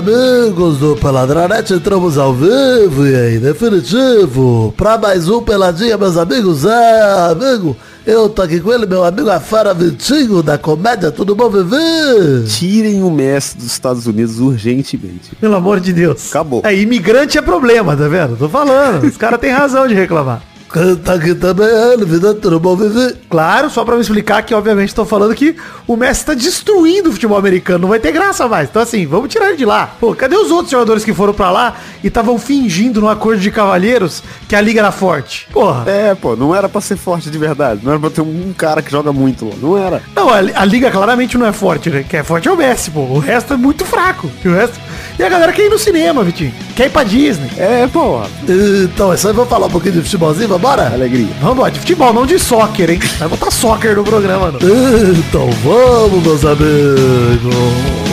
amigos do Peladranete, entramos ao vivo e aí, definitivo, pra mais um Peladinha, meus amigos. É, amigo, eu tô aqui com ele, meu amigo Afara Vitinho, da comédia, tudo bom, Vivi? Tirem o Messi dos Estados Unidos urgentemente. Pelo amor de Deus. Acabou. É, imigrante é problema, tá vendo? Tô falando, os caras têm razão de reclamar. Canta aqui também vida, tudo bom, Vivi? Claro, só pra me explicar que, obviamente, tô falando que o Messi tá destruindo o futebol americano, não vai ter graça mais. Então, assim, vamos tirar ele de lá. Pô, cadê os outros jogadores que foram pra lá e estavam fingindo no acordo de cavalheiros que a liga era forte? Porra. É, pô, não era pra ser forte de verdade. Não era pra ter um cara que joga muito. Não era. Não, a, a liga claramente não é forte, né? Quem é forte é o Messi, pô. O resto é muito fraco. E o resto... E a galera quer ir no cinema, Vitinho. Quer ir pra Disney. É, pô. Então, é só vamos falar um pouquinho de futebolzinho, vambora? Alegria. Vamos embora, de futebol, não de soccer, hein? Vai botar soccer no programa, não. Então vamos, meus amigos.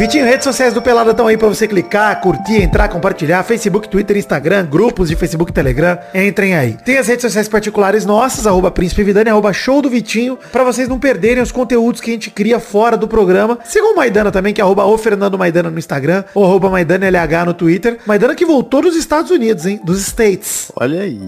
Vitinho, redes sociais do Pelada estão aí pra você clicar, curtir, entrar, compartilhar. Facebook, Twitter, Instagram, grupos de Facebook e Telegram. Entrem aí. Tem as redes sociais particulares nossas, arroba Príncipe Vidani, arroba Show do Vitinho, pra vocês não perderem os conteúdos que a gente cria fora do programa. Sigam o Maidana também, que é arroba o Fernando Maidana no Instagram, ou arroba Maidana LH no Twitter. Maidana que voltou dos Estados Unidos, hein? Dos States. Olha aí.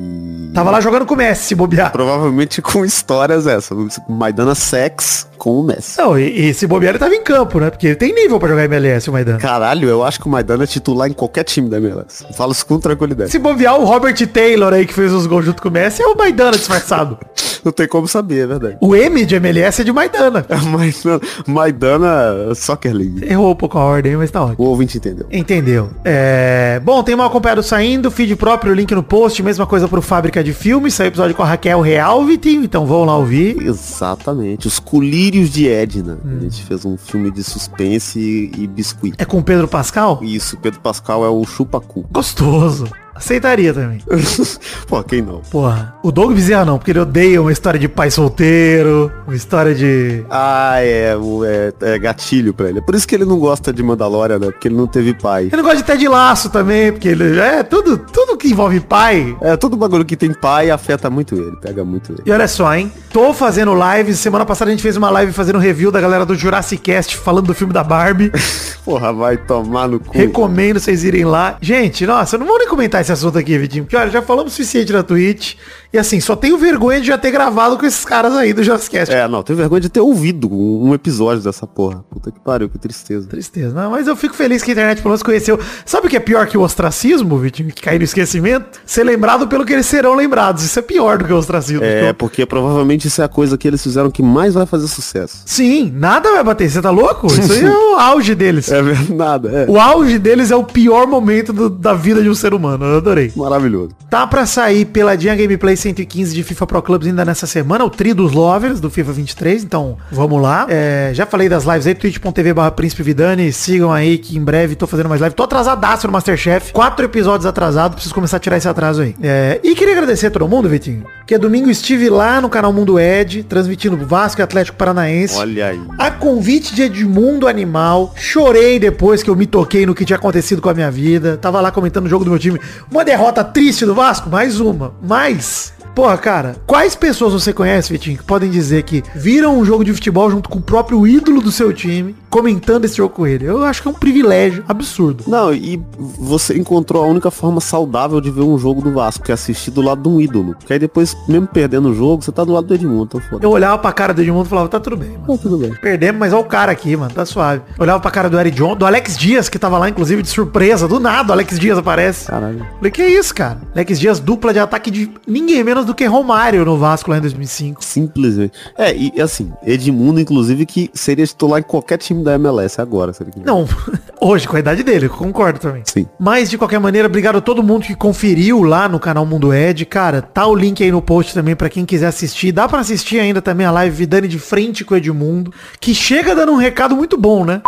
Tava lá jogando com o Messi, se bobear. Provavelmente com histórias essa. Maidana Sex com o Messi. Não, e, e se bobear ele tava em campo, né? Porque ele tem nível pra jogar MLS, o Maidana. Caralho, eu acho que o Maidana é titular em qualquer time da MLS. Falo isso com tranquilidade. Se bobear o Robert Taylor aí que fez os gols junto com o Messi é o Maidana disfarçado. Não tem como saber, é verdade. o M de MLS é de Maidana. Maidana, Maidana Soccer League. Errou um pouco a ordem, mas tá ótimo. O ouvinte entendeu. Entendeu. É... Bom, tem mal acompanhado saindo, feed próprio, link no post, mesma coisa pro Fábrica de Filmes, saiu episódio com a Raquel Real, Vitinho, então vão lá ouvir. Exatamente. Os Colírios de Edna. A gente fez um filme de suspense e, biscuit. É com o Pedro Pascal? Isso, Pedro Pascal é o chupacu. Gostoso. Aceitaria também. Pô, quem não? Porra. O Doug Bezerra não, porque ele odeia uma história de pai solteiro, uma história de... Ah, é, é, é gatilho pra ele. É por isso que ele não gosta de Mandalorian, né? Porque ele não teve pai. Ele não gosta de Ted Laço também, porque ele... É, tudo, tudo que envolve pai... É, todo bagulho que tem pai afeta muito ele, pega muito ele. E olha só, hein? Tô fazendo lives. Semana passada a gente fez uma live fazendo review da galera do Jurassic Cast falando do filme da Barbie. Porra, vai tomar no cu. Recomendo vocês irem lá. Gente, nossa, eu não vou nem comentar esse assunto aqui, Vitinho. Porque, olha, já falamos o suficiente na Twitch. E assim, só tenho vergonha de já ter gravado com esses caras aí do Jurassic Cast. É, não, tenho vergonha de ter ouvido um um episódio dessa porra. Puta que pariu, que tristeza. Tristeza. Não, mas eu fico feliz que a internet pelo menos conheceu. Sabe o que é pior que o ostracismo, Vitinho? Que cair no esquecimento? Ser lembrado pelo que eles serão lembrados. Isso é pior do que o ostracismo. É, Então, porque provavelmente isso é a coisa que eles fizeram que mais vai fazer sucesso. Sim, nada vai bater. Você tá louco? Isso aí é o auge deles. É verdade, nada, é. O auge deles é o pior momento do- da vida de um ser humano. Eu adorei. Maravilhoso. Tá pra sair peladinha Gameplay 115 de FIFA Pro Clubs ainda nessa semana, o Tri dos Lovers do FIFA 23, então vamos lá. É, já falei das lives aí, twitch.tv barra Príncipe Vidani, sigam aí que em breve tô fazendo mais live. Tô atrasadaço no Masterchef, quatro episódios atrasado, preciso começar a tirar esse atraso aí. É, e queria agradecer a todo mundo, Vitinho, que domingo estive lá no canal Mundo Ed, transmitindo Vasco e Atlético Paranaense. Olha aí. A convite de Edmundo Animal. Chorei depois que eu me toquei no que tinha acontecido com a minha vida. Tava lá comentando o jogo do meu time. Uma derrota triste do Vasco, mais uma. Mas. Porra, cara, quais pessoas você conhece, Vitinho, que podem dizer que viram um jogo de futebol junto com o próprio ídolo do seu time, comentando esse jogo com ele? Eu acho que é um privilégio absurdo. Não, e você encontrou a única forma saudável de ver um jogo do Vasco, que é assistir do lado de um ídolo. Que aí depois, mesmo perdendo o jogo, você tá do lado do Edmundo, então foda. Eu olhava pra cara do Edmundo e falava, tá tudo bem, mano. Não, tudo bem. Perdemos, mas olha o cara aqui, mano. Tá suave. Olhava pra cara do Eric John, do Alex Dias, que tava lá, inclusive, de surpresa. Do nada, o Alex Dias aparece. Caralho. Falei, que isso, cara? Alex Dias, dupla de ataque de ninguém menos do que Romário no Vasco lá em 2005. Simplesmente. É, e assim, Edmundo, inclusive, que seria titular em qualquer time da MLS agora, se ele quiser. Não, hoje, com a idade dele, eu concordo também. Sim. Mas, de qualquer maneira, obrigado a todo mundo que conferiu lá no canal Mundo Ed. Cara, tá o link aí no post também pra quem quiser assistir. Dá pra assistir ainda também a live Vidani de frente com o Edmundo, que chega dando um recado muito bom, né?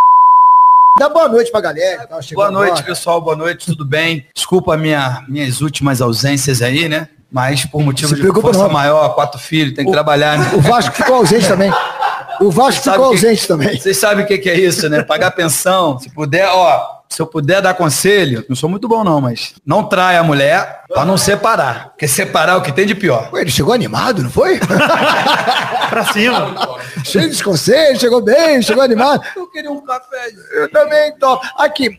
Dá boa noite pra galera. Tá Boa noite, agora. pessoal. Boa noite, tudo bem? Desculpa a minha, minhas últimas ausências aí, né? Mas por motivo Se de força não. maior, quatro filhos, tem que trabalhar, né? O Vasco ficou ausente também. O Vasco Sabe ficou que- ausente também. Vocês sabem o que, que é isso, né? Pagar pensão. Se puder, ó, se eu puder dar conselho, não sou muito bom não, mas não trai a mulher pra não separar. Porque separar é o que tem de pior. Ué, ele chegou animado, não foi? Pra cima. Cheio de conselhos, chegou bem, chegou animado. Eu queria um café. Eu também tô. Aqui.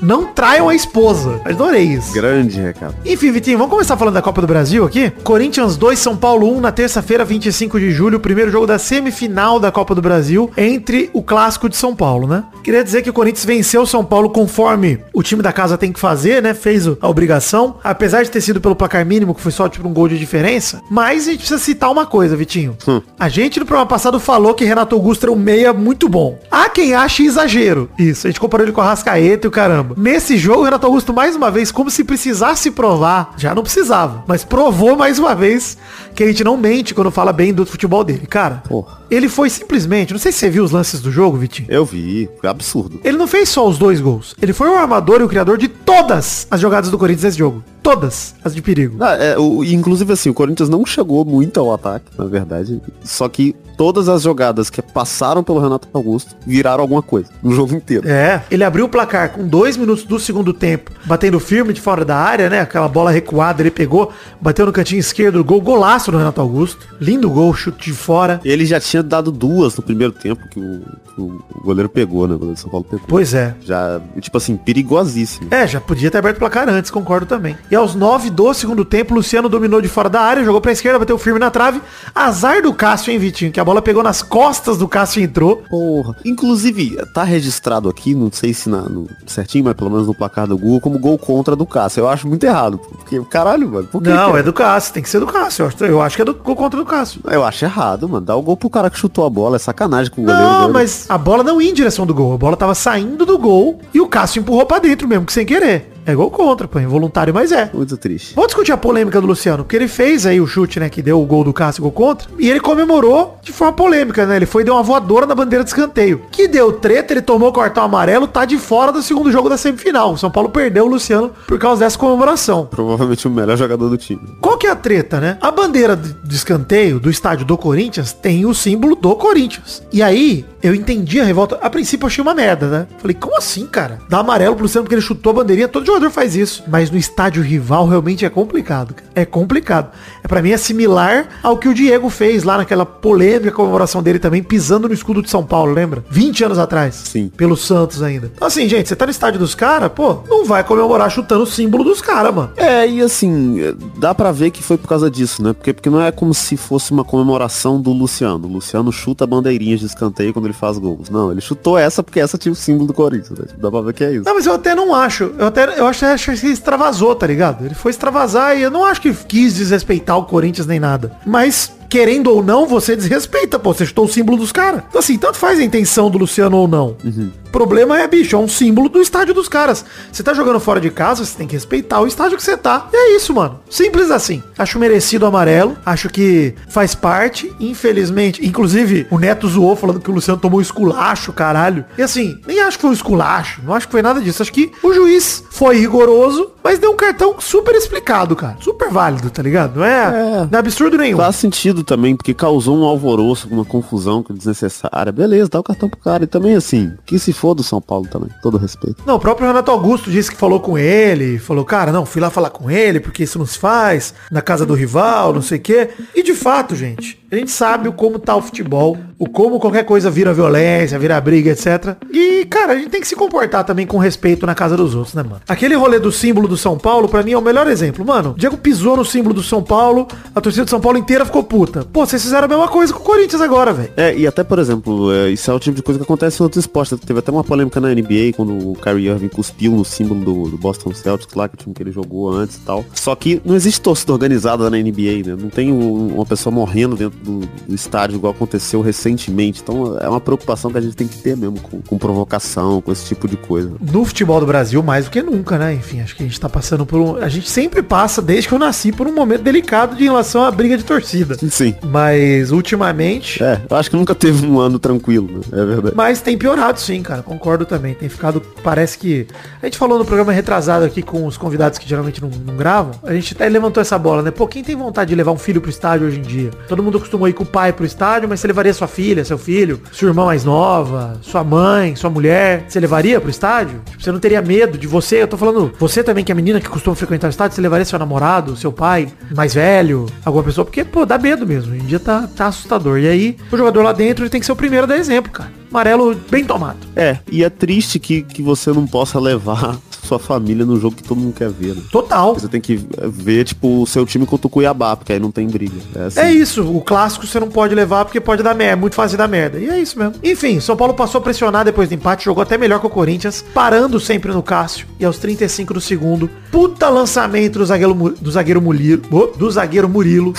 Não traiam a esposa. Adorei isso. Grande recado. Enfim, Vitinho, vamos começar falando da Copa do Brasil aqui? Corinthians 2, São Paulo 1, na terça-feira, 25 de julho, o primeiro jogo da semifinal da Copa do Brasil, entre o clássico de São Paulo, né? Queria dizer que o Corinthians venceu o São Paulo conforme o time da casa tem que fazer, né? Fez a obrigação, apesar de ter sido pelo placar mínimo, que foi só tipo um gol de diferença. Mas a gente precisa citar uma coisa, Vitinho. A gente no programa passado falou que Renato Augusto era um meia muito bom. Há quem ache exagero. Isso, a gente comparou ele com a Rascaeta e o caramba. Nesse jogo, o Renato Augusto, mais uma vez, como se precisasse provar, já não precisava, mas provou mais uma vez que a gente não mente quando fala bem do futebol dele. Cara, Porra. Ele foi simplesmente, não sei se você viu os lances do jogo, Vitinho. Eu vi, foi absurdo. Ele não fez só os dois gols. Ele foi o armador e o criador de todas as jogadas do Corinthians nesse jogo. Todas as de perigo. Ah, é, o- inclusive assim, o Corinthians não chegou muito ao ataque, na verdade. Só que todas as jogadas que passaram pelo Renato Augusto viraram alguma coisa no jogo inteiro. É, ele abriu o placar com dois minutos do segundo tempo, batendo firme de fora da área, né? Aquela bola recuada, ele pegou, bateu no cantinho esquerdo do gol, golaço do Renato Augusto. Lindo gol, chute de fora. Ele já tinha dado duas no primeiro tempo que o, que o goleiro pegou, né? O goleiro de São Paulo pegou. Pois é. Já, tipo assim, perigosíssimo. É, já podia ter aberto o placar antes, concordo também. E aos 9 do segundo tempo, Luciano dominou de fora da área, jogou pra esquerda, bateu firme na trave. Azar do Cássio, hein, Vitinho? Que a bola pegou nas costas do Cássio e entrou. Porra. Inclusive, tá registrado aqui, não sei se na, no certinho, mas pelo menos no placar do Google, como gol contra do Cássio. Eu acho muito errado. Porque, caralho, mano. Por que Não, é do Cássio, tem que ser do Cássio. Eu acho, eu acho que é do gol contra do Cássio. Eu acho errado, mano. Dá o gol pro cara que chutou a bola. É sacanagem com o goleiro. Não, mas a bola não ia em direção do gol. A bola tava saindo do gol e o Cássio empurrou pra dentro mesmo, que sem querer. É gol contra, pô, involuntário, mas é. Muito triste. Vamos discutir a polêmica do Luciano, porque ele fez aí o chute, né, que deu o gol do Cássio gol contra, e ele comemorou de forma polêmica, né? Ele foi e deu uma voadora na bandeira de escanteio. Que deu treta, ele tomou o cartão amarelo, tá de fora do segundo jogo da semifinal. O São Paulo perdeu o Luciano por causa dessa comemoração. Provavelmente o melhor jogador do time. Qual que é a treta, né? A bandeira de de escanteio do estádio do Corinthians tem o símbolo do Corinthians. E aí, eu entendi a revolta. A princípio eu achei uma merda, né? Falei, como assim, cara? Dá amarelo pro Luciano porque ele chutou a bandeirinha. Todo jogador faz isso. Mas no estádio rival realmente é complicado, cara. É complicado. É para mim é similar ao que o Diego fez lá naquela polêmica comemoração dele também, pisando no escudo de São Paulo, lembra? 20 anos atrás. Sim. Pelo Santos ainda. Então assim, gente, você tá no estádio dos caras, pô, não vai comemorar chutando o símbolo dos caras, mano. É, e assim, dá pra ver que foi por causa disso, né? Porque, porque não é como se fosse uma comemoração do Luciano. O Luciano chuta bandeirinhas de escanteio quando ele faz gols. Não, ele chutou essa porque essa tinha o símbolo do Corinthians. Né? Dá pra ver que é isso. Não, mas eu até não acho. Eu até eu acho, acho que extravasou, tá ligado? Ele foi extravasar e eu não acho que quis desrespeitar o Corinthians nem nada. Mas, querendo ou não, você desrespeita, pô. Você chutou o símbolo dos caras. Então, assim, tanto faz a intenção do Luciano ou não. O problema é, bicho, é um símbolo do estádio dos caras. Você tá jogando fora de casa, você tem que respeitar o estádio que você tá. E é isso, mano. Simples assim. Acho merecido o amarelo. Acho que faz parte. Infelizmente, inclusive, o Neto zoou falando que o Luciano tomou esculacho, caralho. E assim, nem acho que foi um esculacho. Não acho que foi nada disso. Acho que o juiz foi rigoroso, mas deu um cartão super explicado, cara. Super válido, tá ligado? Não é, não é absurdo nenhum. Faz sentido também, porque causou um alvoroço, uma confusão é desnecessária. Beleza, dá o cartão pro cara. E também assim, que se for do São Paulo também, todo respeito. Não, o próprio Renato Augusto disse que falou com ele, falou, cara, não, fui lá falar com ele, porque isso não se faz, na casa do rival, não sei o quê. E de fato, gente, a gente sabe como tá o futebol, o como qualquer coisa vira violência, vira briga, etc. E, cara, a gente tem que se comportar também com respeito na casa dos outros, né, mano? Aquele rolê do símbolo do São Paulo, pra mim, é o melhor exemplo. Mano, Diego pisou no símbolo do São Paulo, a torcida do São Paulo inteira ficou puta. Pô, vocês fizeram a mesma coisa com o Corinthians agora, velho. É, e até, por exemplo, é, isso é o tipo de coisa que acontece em outros esportes. Teve até uma polêmica na NBA, quando o Kyrie Irving cuspiu no símbolo do, do Boston Celtics, lá, que o time que ele jogou antes e tal. Só que não existe torcida organizada na NBA, né? Não tem um- uma pessoa morrendo dentro do, do estádio, igual aconteceu recentemente. Então é uma preocupação que a gente tem que ter mesmo, com, com provocação, com esse tipo de coisa. no futebol do Brasil mais do que nunca, né? Enfim, acho que a gente tá passando por um. A gente sempre passa, desde que eu nasci, por um momento delicado de relação à briga de torcida. Sim. Mas ultimamente. É, eu acho que nunca teve um ano tranquilo, né? É verdade. Mas tem piorado sim, cara. Concordo também. Tem ficado. Parece que. A gente falou no programa retrasado aqui com os convidados que geralmente não, não gravam. A gente até levantou essa bola, né? Pô, quem tem vontade de levar um filho pro estádio hoje em dia? Todo mundo costumou ir com o pai pro estádio, mas você levaria sua filha, seu filho, sua irmã mais nova, sua mãe, sua mulher, você levaria pro estádio? Tipo, você não teria medo de você, eu tô falando, você também que é menina que costuma frequentar o estádio, você levaria seu namorado, seu pai, mais velho, alguma pessoa, porque, pô, dá medo mesmo. Em dia tá, tá assustador. E aí, o jogador lá dentro ele tem que ser o primeiro a dar exemplo, cara. Amarelo bem tomado. É, e é triste que, que você não possa levar sua família no jogo que todo mundo quer ver, né? Total. Você tem que ver, tipo, o seu time contra o Cuiabá, porque aí não tem briga. É, assim. É isso, o clássico você não pode levar porque pode dar merda, é muito fácil dar merda. E é isso mesmo. Enfim, São Paulo passou a pressionar depois do empate, jogou até melhor que o Corinthians, parando sempre no Cássio. E aos 35 do segundo, puta lançamento do zagueiro, do zagueiro Murilo, do zagueiro Murilo,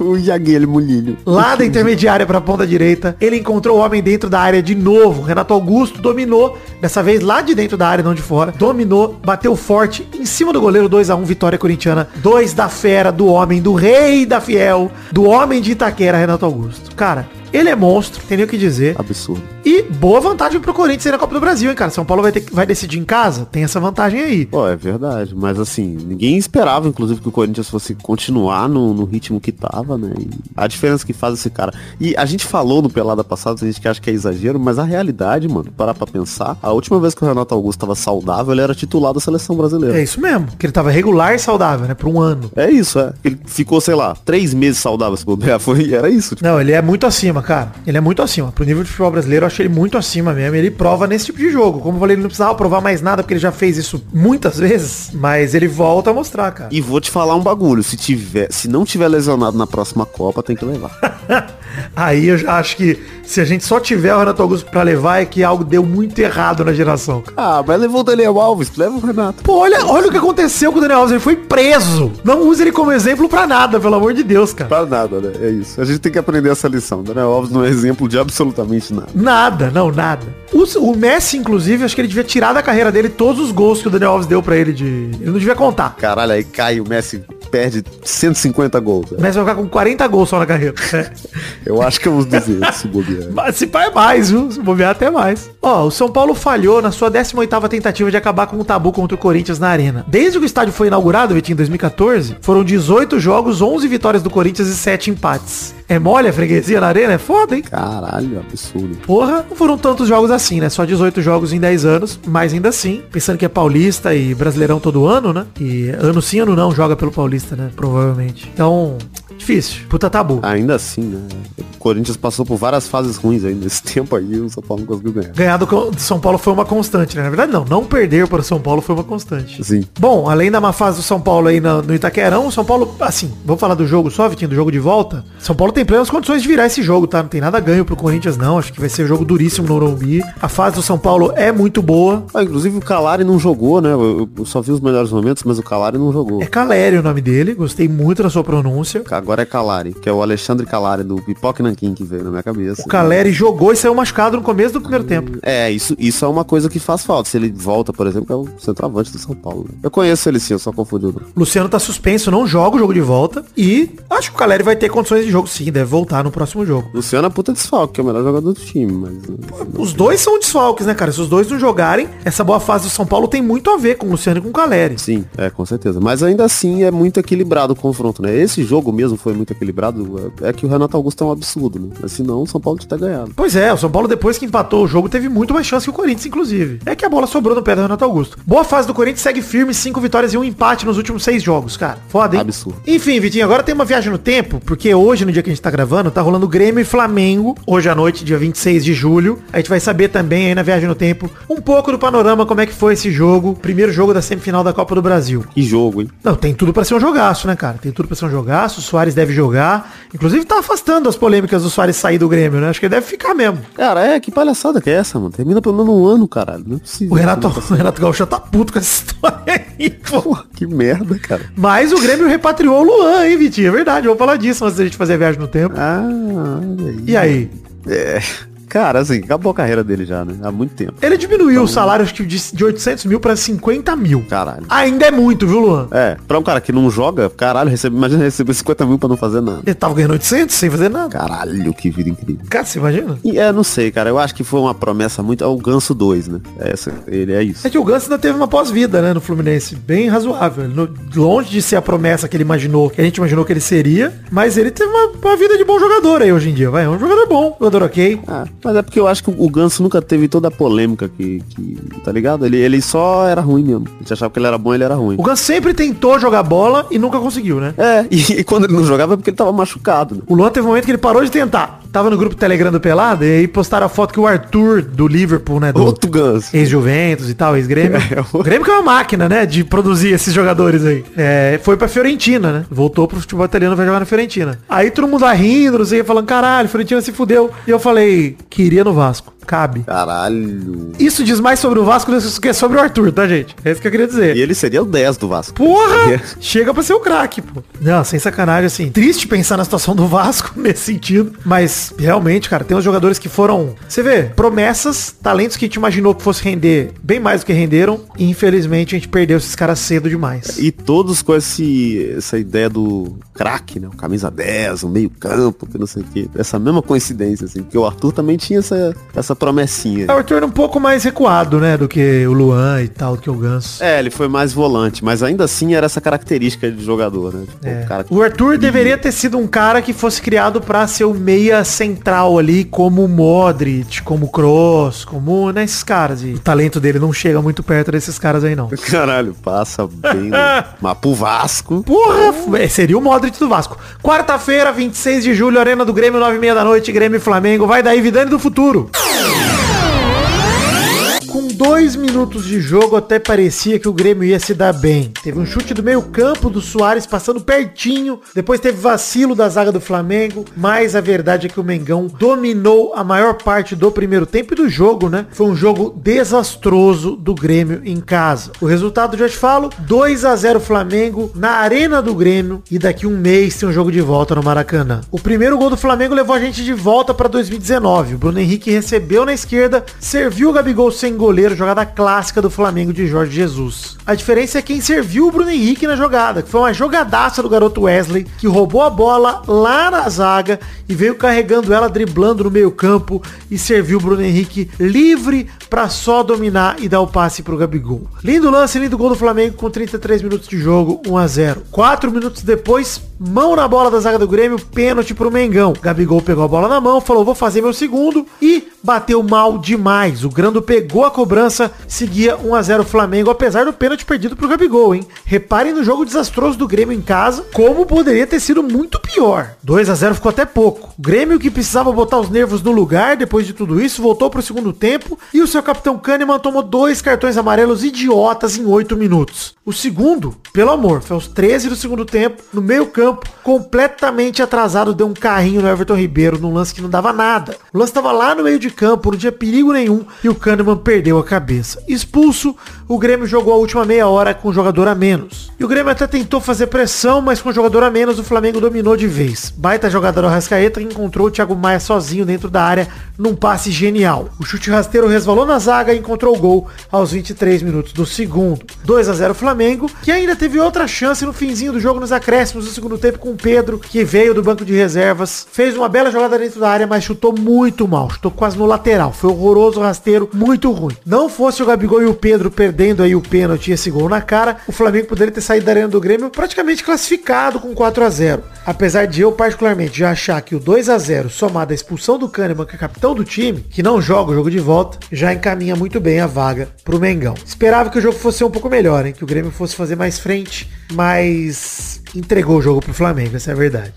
o Jaguelho Mulilho. lá da intermediária pra ponta direita. Ele encontrou o homem dentro da área de novo. Renato Augusto dominou, dessa vez lá de dentro da área, não de fora. Dominou, bateu forte em cima do goleiro 2 a 1 vitória corintiana. 2 da fera, do homem, do rei da fiel, do homem de Itaquera, Renato Augusto. Cara, ele é monstro, tem nem o que dizer. Absurdo. E boa vantagem pro Corinthians ir na Copa do Brasil, hein, cara. São Paulo vai, ter, vai decidir em casa, tem essa vantagem aí. Pô, é verdade. Mas assim, ninguém esperava, inclusive, que o Corinthians fosse continuar no, no ritmo que tava, né? E a diferença que faz esse cara. E a gente falou no Pelada passada, a gente que acha que é exagero, mas a realidade, mano, parar pra pensar, a última vez que o Renato Augusto tava saudável, ele era titular da seleção brasileira. É isso mesmo, que ele tava regular e saudável, né, por um ano. É isso, é. Ele ficou, sei lá, três meses saudável, se bobear. Foi, era isso. tipo. Não, ele é muito acima, cara. Ele é muito acima. Pro nível de futebol brasileiro, eu acho ele muito acima mesmo. Ele prova nesse tipo de jogo. Como eu falei, ele não precisava provar mais nada, porque ele já fez isso muitas vezes. Mas ele volta a mostrar, cara. E vou te falar um bagulho, se tiver, se não tiver lesionado na próxima Copa, tem que levar. Aí eu já acho que se a gente só tiver o Renato Augusto pra levar, é que algo deu muito errado na geração. ah, mas levou o Daniel Alves, leva o Renato. Pô, olha, olha o que aconteceu com o Daniel Alves. Ele foi preso. Não use ele como exemplo pra nada, pelo amor de Deus, cara. Pra nada, né? É isso. A gente tem que aprender essa lição. Daniel Alves não é exemplo de absolutamente nada. Nada, não, nada. O, o Messi, inclusive, acho que ele devia tirar da carreira dele todos os gols que o Daniel Alves deu pra ele de. Ele não devia contar. Caralho, aí cai o Messi perde 150 gols. O né? Messi vai ficar com 40 gols só na carreira. Eu acho que é uns 200 se bobear. Mas se pá é mais, viu? Se bobear até mais. Ó, o São Paulo falhou na sua 18ª tentativa de acabar com o tabu contra o Corinthians na arena. Desde que o estádio foi inaugurado, Vitinho, em 2014, foram 18 jogos, 11 vitórias do Corinthians e 7 empates. É mole a freguesia na arena? É foda, hein? Caralho, absurdo. Porra, não foram tantos jogos assim, né? Só 18 jogos em 10 anos, mas ainda assim, pensando que é paulista e brasileirão todo ano, né? E ano sim, ano não, joga pelo paulista, né? Provavelmente. Então, difícil. Puta tabu. Ainda assim, né? O Corinthians passou por várias fases ruins aí nesse tempo aí, o São Paulo não conseguiu ganhar. Ganhar do Co- do São Paulo foi uma constante, né? Na verdade, não. Não perder para o São Paulo foi uma constante. Sim. Bom, além da má fase do São Paulo aí na- no Itaquerão, o São Paulo, assim, vamos falar do jogo só, Vitinho, do jogo de volta. São Paulo tem plenas condições de virar esse jogo, tá? Não tem nada ganho pro Corinthians, não. Acho que vai ser um jogo duríssimo no Morumbi. A fase do São Paulo é muito boa. Ah, inclusive o Calari não jogou, né? Eu, eu só vi os melhores momentos, mas o Calari não jogou. É Caleri o nome dele. Gostei muito da sua pronúncia. Agora é Calari, que é o Alexandre Calari do Pipoque Nanquim que veio na minha cabeça. O Caleri jogou e saiu machucado no começo do primeiro tempo. É, isso, isso é uma coisa que faz falta. Se ele volta, por exemplo, é o centroavante do São Paulo. né? Eu conheço ele sim, eu só confundi o. Luciano tá suspenso, não joga o jogo de volta. E acho que o Caleri vai ter condições de jogo sim, deve voltar no próximo jogo. Luciano é puta desfalque, que é o melhor jogador do time, mas... Os dois são desfalques, né, cara? Se os dois não jogarem, essa boa fase do São Paulo tem muito a ver com o Luciano e com o Caleri. Sim, é, com certeza. Mas ainda assim é muito equilibrado o confronto, né? Esse jogo mesmo foi muito equilibrado. É é que o Renato Augusto é um absurdo, né? Mas senão o São Paulo tinha ganhado. Pois é, o São Paulo depois que empatou o jogo teve muito mais chance que o Corinthians, inclusive. É que a bola sobrou no pé do Renato Augusto. Boa fase do Corinthians segue firme, cinco vitórias e um empate nos últimos seis jogos, cara. Foda, hein? Absurdo. Enfim, Vitinho, agora tem uma viagem no tempo, porque hoje, no dia que a gente tá gravando, tá rolando Grêmio e Flamengo, hoje à noite, dia 26 de julho. A gente vai saber também aí na viagem no tempo um pouco do panorama, como é que foi esse jogo, primeiro jogo da semifinal da Copa do Brasil. Que jogo, hein? Não, tem tudo pra ser um jogaço, né, cara? Tem tudo pra ser um jogaço, o Soares deve jogar. Inclusive tá afastando as polêmicas do Soares sair do Grêmio, né? Acho que ele deve ficar mesmo. Cara, é, que palhaçada que é essa, mano? Termina pelo menos um ano, caralho. Não é possível. O Renato, o Renato Gaúcho já tá puto com essa história aí, pô. Que merda, cara. Mas o Grêmio repatriou o Luan, hein, Vitinho? É verdade, vou falar disso antes da gente fazer a viagem no tempo. Ah, olha aí. E aí? É, Cara, assim, acabou a carreira dele já, né? Há muito tempo. Ele diminuiu o salário acho que de, de 800 mil pra 50 mil. Caralho. Ainda é muito, viu, Luan? É, pra um cara que não joga, caralho, recebe, imagina receber 50 mil pra não fazer nada. Ele tava ganhando 800 sem fazer nada. Caralho, que vida incrível. Cara, você imagina? E é, não sei, cara. Eu acho que foi uma promessa muito. É o Ganso 2, né? É essa, ele é isso. É que o Ganso ainda teve uma pós-vida, né, no Fluminense. Bem razoável. No- longe de ser a promessa que ele imaginou, que a gente imaginou que ele seria, mas ele teve uma, uma vida de bom jogador aí hoje em dia, vai. É um jogador bom, jogador ok. Ah, mas é porque eu acho que o Ganso nunca teve toda a polêmica que, que tá ligado? Ele, ele só era ruim mesmo. A gente achava que ele era bom, ele era ruim. O Ganso sempre tentou jogar bola e nunca conseguiu, né? É, e, e quando ele não jogava é porque ele tava machucado, né? O Luan teve um momento que ele parou de tentar. Tava no grupo Telegram do Pelado e aí postaram a foto que o Arthur do Liverpool, né? Do Outro Ganso. ex-Juventus e tal, ex-Grêmio. É, O Grêmio que é uma máquina, né? De produzir esses jogadores aí. É, foi pra Fiorentina, né? Voltou pro futebol italiano, vai jogar na Fiorentina. Aí todo mundo lá rindo, não sei, falando, caralho, Fiorentina se fudeu. E eu falei, queria no Vasco. Cabe. Caralho. Isso diz mais sobre o Vasco do que sobre o Arthur, tá, gente? É isso que eu queria dizer. E ele seria o 10 do Vasco. Porra! Chega pra ser o craque, pô. Não, sem sacanagem, assim. Triste pensar na situação do Vasco nesse sentido. Mas, realmente, cara, tem uns jogadores que foram... Você vê, promessas, talentos que a gente imaginou que fosse render bem mais do que renderam. E, infelizmente, a gente perdeu esses caras cedo demais. E todos com esse, essa ideia do craque, né? O camisa 10, o meio campo, que não sei o quê. Essa mesma coincidência, assim. Porque o Arthur também tinha essa, essa promessinha. O Arthur era um pouco mais recuado, né? Do que o Luan e tal, do que o Ganso. É, ele foi mais volante, mas ainda assim era essa característica de jogador, né? Tipo, É. o cara O Arthur deveria ter sido um cara que fosse criado pra ser o meia central ali, como o Modric, como o Kroos, como né, esses caras. E o talento dele não chega muito perto desses caras aí, não. Caralho, passa bem. Mas pro Vasco. Porra, é, seria o Modric do Vasco. Quarta-feira, 26 de julho, Arena do Grêmio, 9 e meia da noite, Grêmio e Flamengo. Vai daí, Vidane do futuro. Dois minutos de jogo, até parecia que o Grêmio ia se dar bem. Teve um chute do meio campo do Soares passando pertinho. Depois teve vacilo da zaga do Flamengo. Mas a verdade é que o Mengão dominou a maior parte do primeiro tempo e do jogo, né? Foi um jogo desastroso do Grêmio em casa. O resultado já te falo, 2 a 0 Flamengo na Arena do Grêmio e daqui um mês tem um jogo de volta no Maracanã. O primeiro gol do Flamengo levou a gente de volta para 2019. O Bruno Henrique recebeu na esquerda, serviu o Gabigol sem goleiro, jogada clássica do Flamengo de Jorge Jesus. A diferença é quem serviu o Bruno Henrique na jogada, que foi uma jogadaça do garoto Wesley, que roubou a bola lá na zaga e veio carregando ela, driblando no meio campo e serviu o Bruno Henrique livre para só dominar e dar o passe pro Gabigol. Lindo lance, lindo gol do Flamengo com 33 minutos de jogo, 1 a 0. 4 minutos depois, mão na bola da zaga do Grêmio, pênalti pro Mengão. Gabigol pegou a bola na mão, falou: "Vou fazer meu segundo" e bateu mal demais. O Grando pegou a cobrança, seguia 1 a 0 Flamengo, apesar do pênalti perdido pro Gabigol, hein? Reparem no jogo desastroso do Grêmio em casa, como poderia ter sido muito pior. 2 a 0 ficou até pouco. O Grêmio que precisava botar os nervos no lugar depois de tudo isso, voltou pro segundo tempo e o seu capitão Kahneman tomou dois cartões amarelos idiotas em 8 minutos. O segundo, pelo amor, foi aos 13 do segundo tempo, no meio campo, completamente atrasado, deu um carrinho no Everton Ribeiro num lance que não dava nada. O lance estava lá no meio de campo, não tinha perigo nenhum e o Kahneman perdeu a cabeça. Expulso, o Grêmio jogou a última meia hora com um jogador a menos. E o Grêmio até tentou fazer pressão, mas com um jogador a menos o Flamengo dominou de vez. Baita jogada do Arrascaeta que encontrou o Thiago Maia sozinho dentro da área num passe genial. O chute rasteiro resvalou na zaga e encontrou o gol aos 23 minutos do segundo. 2 a 0 Flamengo, que ainda teve outra chance no finzinho do jogo nos acréscimos do segundo tempo com o Pedro, que veio do banco de reservas, fez uma bela jogada dentro da área, mas chutou muito mal, chutou quase no lateral. Foi horroroso, rasteiro, muito ruim. Não fosse o Gabigol e o Pedro perdendo aí o pênalti e esse gol na cara, o Flamengo poderia ter saído da arena do Grêmio praticamente classificado com 4 a 0 Apesar de eu particularmente já achar que o 2 a 0 somado à expulsão do Kahneman, que é capitão do time, que não joga o jogo de volta, já encaminha muito bem a vaga pro Mengão. Esperava que o jogo fosse um pouco melhor, hein? Que o Grêmio fosse fazer mais frente, mas entregou o jogo pro Flamengo, essa é a verdade.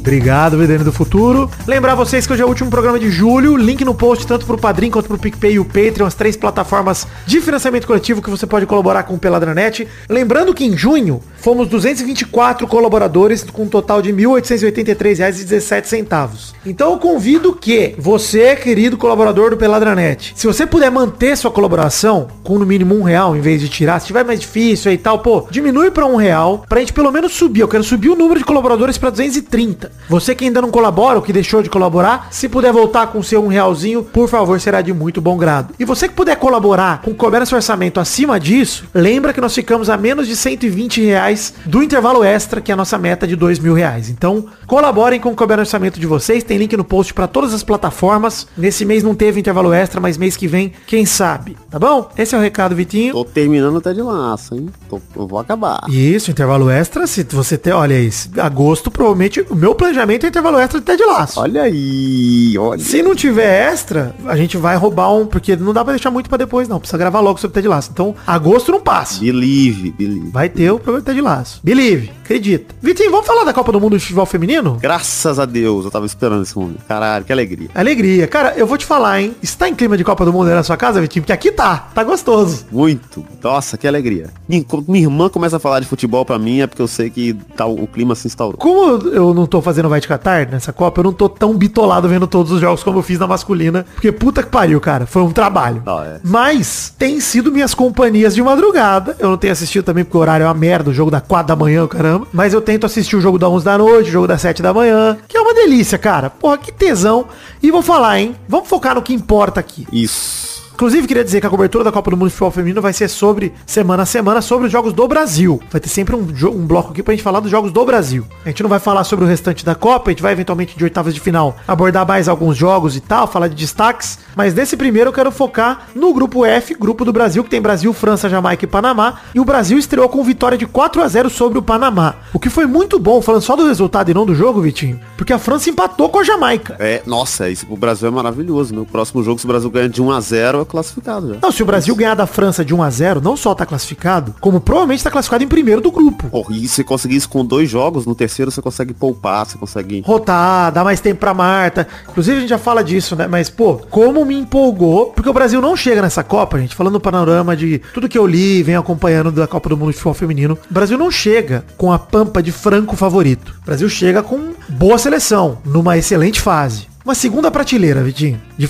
Obrigado, VDN do Futuro. Lembrar vocês que hoje é o último programa de julho. Link no post tanto pro Padrim quanto pro PicPay e o Patreon, as três plataformas de financiamento coletivo que você pode colaborar com o Peladranet. Lembrando que em junho fomos 224 colaboradores com um total de R$ 1.883,17. Então eu convido que você, querido colaborador do Peladranet, se você puder manter sua colaboração com no mínimo um real em vez de tirar, se tiver mais difícil e tal, pô, diminui pra um real pra gente pelo menos subir. Eu quero subir o número de colaboradores pra 230. Você que ainda não colabora ou que deixou de colaborar, se puder voltar com seu um realzinho, por favor, será de muito bom grado. E você que puder colaborar com seu orçamento acima disso, lembra que nós ficamos a menos de 120 reais do intervalo extra, que é a nossa meta de 2 mil reais. Então, colaborem com o no orçamento de vocês. Tem link no post para todas as plataformas. Nesse mês não teve intervalo extra, mas mês que vem, quem sabe? Tá bom? Esse é o recado, Vitinho. Tô terminando até de laço, hein? Tô- eu vou acabar. Isso, intervalo extra, se você ter, olha isso, agosto provavelmente, o meu planejamento é intervalo extra de laço. Olha aí, olha. Se não tiver extra, a gente vai roubar um, porque não dá pra deixar muito pra depois não, precisa gravar logo sobre o Ted Laço. Então, agosto não passa. Believe, believe. Vai ter o programa Ted Laço. Believe, acredita. Vitinho, vamos falar da Copa do Mundo de futebol feminino? Graças a Deus, eu tava esperando esse momento. Caralho, que alegria. Alegria. Cara, eu vou te falar, hein? Está em clima de Copa do Mundo aí na sua casa, Vitinho? Porque aqui tá, tá gostoso. Muito. Nossa, que alegria. Minha, quando minha irmã começa a falar de futebol pra mim, é porque eu sei que tá, o clima se instaurou. Como eu não tô fazendo Vai de Qatar nessa Copa, eu não tô tão bitolado vendo todos os jogos como eu fiz na masculina. Porque puta que pariu, cara. Foi um trabalho. Ah, é. Mas tem sido minhas companhias de madrugada. Eu não tenho assistido também porque o horário é uma merda, o jogo da 4 da manhã, caramba. Mas eu tento assistir o jogo da 11 da noite, o jogo da 7 da manhã. Que é uma delícia, cara. Porra, que tesão. E vou falar, hein? Vamos focar no que importa aqui. Isso. Inclusive, queria dizer que a cobertura da Copa do Mundo de Futebol Feminino vai ser sobre, semana a semana, sobre os jogos do Brasil. Vai ter sempre um, um bloco aqui pra gente falar dos jogos do Brasil. A gente não vai falar sobre o restante da Copa, a gente vai eventualmente de oitavas de final abordar mais alguns jogos e tal, falar de destaques. Mas nesse primeiro eu quero focar no grupo F, grupo do Brasil, que tem Brasil, França, Jamaica e Panamá. E o Brasil estreou com vitória de 4 a 0 sobre o Panamá. O que foi muito bom, falando só do resultado e não do jogo, Vitinho, porque a França empatou com a Jamaica. É, nossa, isso pro Brasil é maravilhoso. No próximo jogo, se o Brasil ganha de 1 a 0 é classificado já. Não, se o Brasil ganhar da França de 1 a 0 não só tá classificado, como provavelmente tá classificado em primeiro do grupo. Porra, e se conseguir isso com dois jogos, no terceiro você consegue poupar, você consegue. Rotar, dar mais tempo pra Marta. Inclusive a gente já fala disso, né? Mas, pô, como me empolgou, porque o Brasil não chega nessa Copa, gente, falando no panorama de tudo que eu li, venho acompanhando da Copa do Mundo de Futebol Feminino. O Brasil não chega com a pampa de franco favorito. O Brasil chega com boa seleção, numa excelente fase. Uma segunda prateleira, Vitinho, de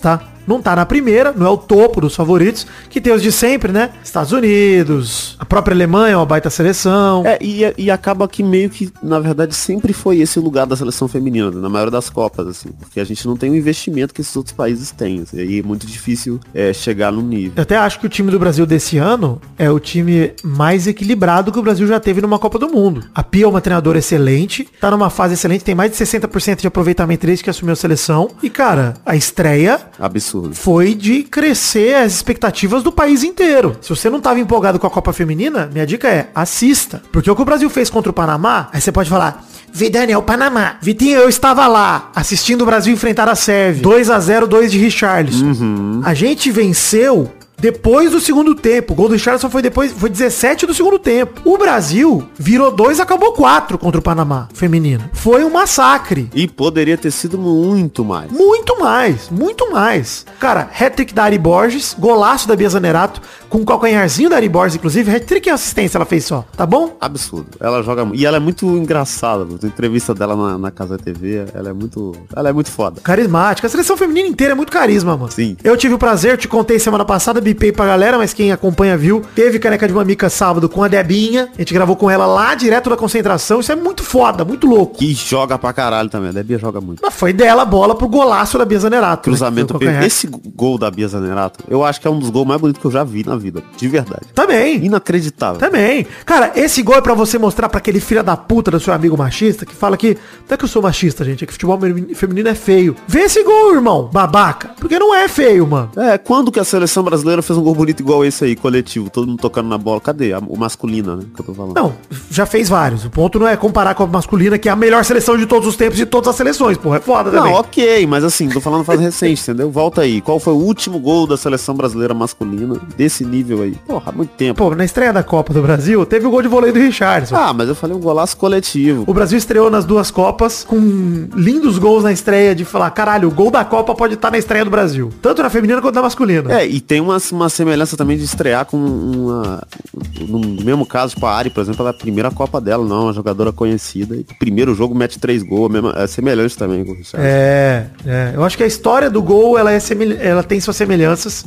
tá? Não tá na primeira, não é o topo dos favoritos, que tem os de sempre, né? Estados Unidos, a própria Alemanha uma baita seleção. É, e, e acaba que meio que, na verdade, sempre foi esse o lugar da seleção feminina, na maioria das Copas, assim. Porque a gente não tem o investimento que esses outros países têm. assim, e aí é muito difícil é, chegar no nível. Eu até acho que o time do Brasil desse ano é o time mais equilibrado que o Brasil já teve numa Copa do Mundo. A Pia é uma treinadora excelente, tá numa fase excelente, tem mais de 60% de aproveitamento desde que assumiu a seleção. E, cara, a estreia Absurdo. Foi de crescer as expectativas do país inteiro. Se você não tava empolgado com a Copa Feminina, minha dica é, assista. Porque o que o Brasil fez contra o Panamá, aí você pode falar, Vidani, é o Panamá. Vitinho, eu estava lá, assistindo o Brasil enfrentar a Sérvia. 2 a 0 2 de Richarlison. A gente venceu depois do segundo tempo. O gol do Richarlison foi depois, foi 17 do segundo tempo. O Brasil virou 2 acabou 4 contra o Panamá feminino. Foi um massacre. E poderia ter sido muito mais. Muito mais, muito mais. Cara, hat-trick da Ari Borges, golaço da Bia Zanerato, com um calcanharzinho da Ari Borges, inclusive, hat-trick e assistência ela fez só, tá bom? Absurdo. Ela joga E ela é muito engraçada. A entrevista dela na, na Casa TV, ela é muito. Ela é muito foda. Carismática. A seleção feminina inteira é muito carisma, mano. Sim. Eu tive o prazer, te contei semana passada, bipei pra galera, mas quem acompanha viu. Teve caneca de mamica sábado com a Debinha. A gente gravou com ela lá direto da concentração. Isso é muito foda, muito louco. Que joga pra caralho também. A Debia joga muito. Mas foi dela a bola pro golaço da Bia Zanerato. né, Cruzamento perfeito. Esse gol da Bia Zanerato, eu acho que é um dos gols mais bonitos que eu já vi na vida. De verdade. Também. Inacreditável. Também. Cara, esse gol é pra você mostrar pra aquele filho da puta do seu amigo machista que fala que. Não é que eu sou machista, gente, é que futebol feminino é feio. Vê esse gol, irmão, babaca. Porque não é feio, mano. É, quando que a seleção brasileira fez um gol bonito igual esse aí, coletivo, todo mundo tocando na bola? Cadê? A- o masculina, né? Que eu tô falando. Não, já fez vários. O ponto não é comparar com a masculina, que é a melhor seleção de todos os tempos de todas as seleções, porra. É foda Não, também. ok, mas assim, tô falando fase recente, entendeu? Volta aí. Qual foi o último gol da seleção brasileira masculina desse nível aí? Porra, há muito tempo. Pô, na estreia da Copa do Brasil, teve o gol de vôlei do Richardson. Ah, mas eu falei um golaço coletivo. O Brasil estreou nas duas Copas com lindos gols na estreia de falar, caralho, o gol da Copa pode estar na estreia do Brasil. Tanto na feminina quanto na masculina. É, e tem uma, uma semelhança também de estrear com uma. No mesmo caso, tipo, a Ari, por exemplo, ela é a primeira Copa dela, não, é uma jogadora conhecida. E primeiro jogo mete três gols, mesmo, é semelhante também com o Richard. É, é, eu acho que a história do gol, ela, é semel- ela tem suas semelhanças.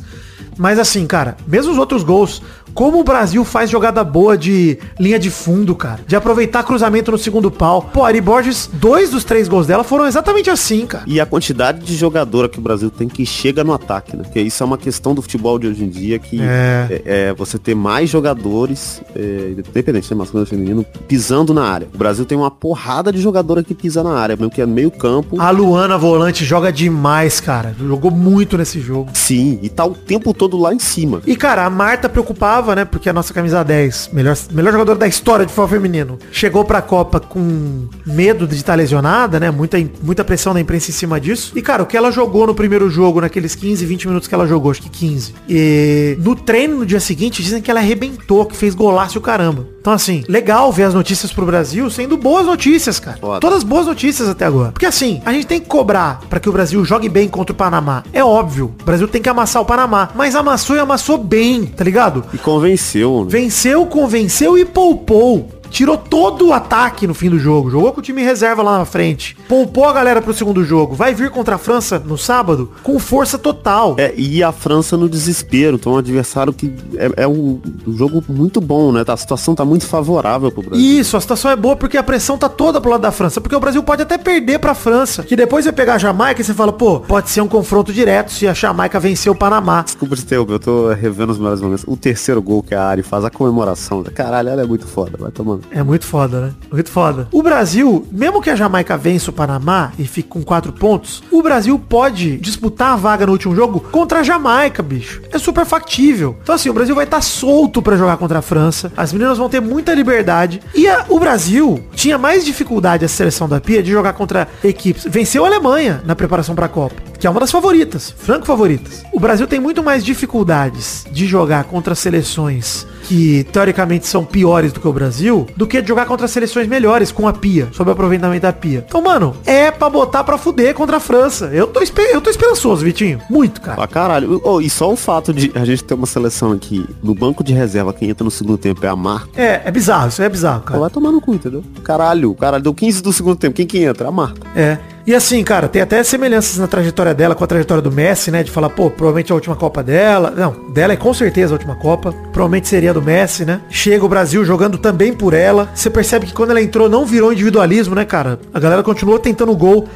Mas assim, cara, mesmo os outros gols, como o Brasil faz jogada boa de linha de fundo, cara. De aproveitar cruzamento no segundo pau. Pô, Ari Borges, dois dos três gols dela foram exatamente assim, cara. E a quantidade de jogadora que o Brasil tem que chega no ataque, né? Porque isso é uma questão do futebol de hoje em dia que É. é, é você ter mais jogadores, é, independente, né, masculino ou feminino, pisando na área. O Brasil tem uma porrada de jogadora que pisa na área, mesmo que é meio campo. A Luana Volante joga demais, cara. Jogou muito nesse jogo. Sim, e tá o tempo todo lá em cima. E, cara, a Marta preocupava, né? Porque a nossa camisa 10, melhor, melhor jogadora da história de futebol feminino, chegou pra Copa com medo de estar lesionada, né? Muita, muita pressão da imprensa em cima disso. E, cara, o que ela jogou no primeiro jogo, naqueles 15, 20 minutos que ela jogou, acho que 15. E no treino no dia seguinte, dizem que ela arrebentou, que fez golaço o caramba. Então, assim, legal ver as notícias pro Brasil sendo boas notícias, cara. Foda. Todas boas notícias até agora. Porque, assim, a gente tem que cobrar pra que o Brasil jogue bem contra o Panamá. É óbvio. O Brasil tem que amassar o Panamá. Mas amassou e amassou bem, tá ligado? E convenceu, né? Venceu, convenceu e poupou. Tirou todo o ataque no fim do jogo. Jogou com o time reserva lá na frente. Poupou a galera pro segundo jogo. Vai vir contra a França no sábado com força total. É, e a França no desespero. Então um adversário que é, é um, um jogo muito bom, né? A situação tá muito favorável pro Brasil. Isso, a situação é boa porque a pressão tá toda pro lado da França. Porque o Brasil pode até perder pra França. Que depois vai pegar a Jamaica e você fala, pô, pode ser um confronto direto se a Jamaica vencer o Panamá. Desculpa te interromper, eu tô revendo os melhores momentos. O terceiro gol que a Ari faz, a comemoração. Caralho, ela é muito foda. Vai tomando. É muito foda, né? Muito foda. O Brasil, mesmo que a Jamaica vença o Panamá e fique com quatro pontos, o Brasil pode disputar a vaga no último jogo contra a Jamaica, bicho. É super factível. Então assim, o Brasil vai estar solto pra jogar contra a França. As meninas vão ter muita liberdade. E a- o Brasil tinha mais dificuldade, a seleção da Pia, de jogar contra equipes. Venceu a Alemanha na preparação pra Copa, que é uma das favoritas, franco favoritas. O Brasil tem muito mais dificuldades de jogar contra seleções que teoricamente são piores do que o Brasil, do que de jogar contra seleções melhores com a pia, sob o aproveitamento da pia. Então, mano, é pra botar pra fuder contra a França. Eu tô, eu tô esperançoso, Vitinho. Muito, cara. Pra caralho. Oh, e só o fato de a gente ter uma seleção aqui no banco de reserva, quem entra no segundo tempo é a Marta. É, é bizarro, isso é bizarro, cara. Vai tomar no cu, entendeu? Caralho, caralho, deu 15 do segundo tempo. Quem que entra? A Marta. É. E assim, cara, tem até semelhanças na trajetória dela com a trajetória do Messi, né? De falar, pô, provavelmente a última Copa dela. Não, dela é com certeza a última Copa. Provavelmente seria a do Messi, né? Chega o Brasil jogando também por ela. Você percebe que quando ela entrou não virou individualismo, né, cara? A galera continuou tentando gol.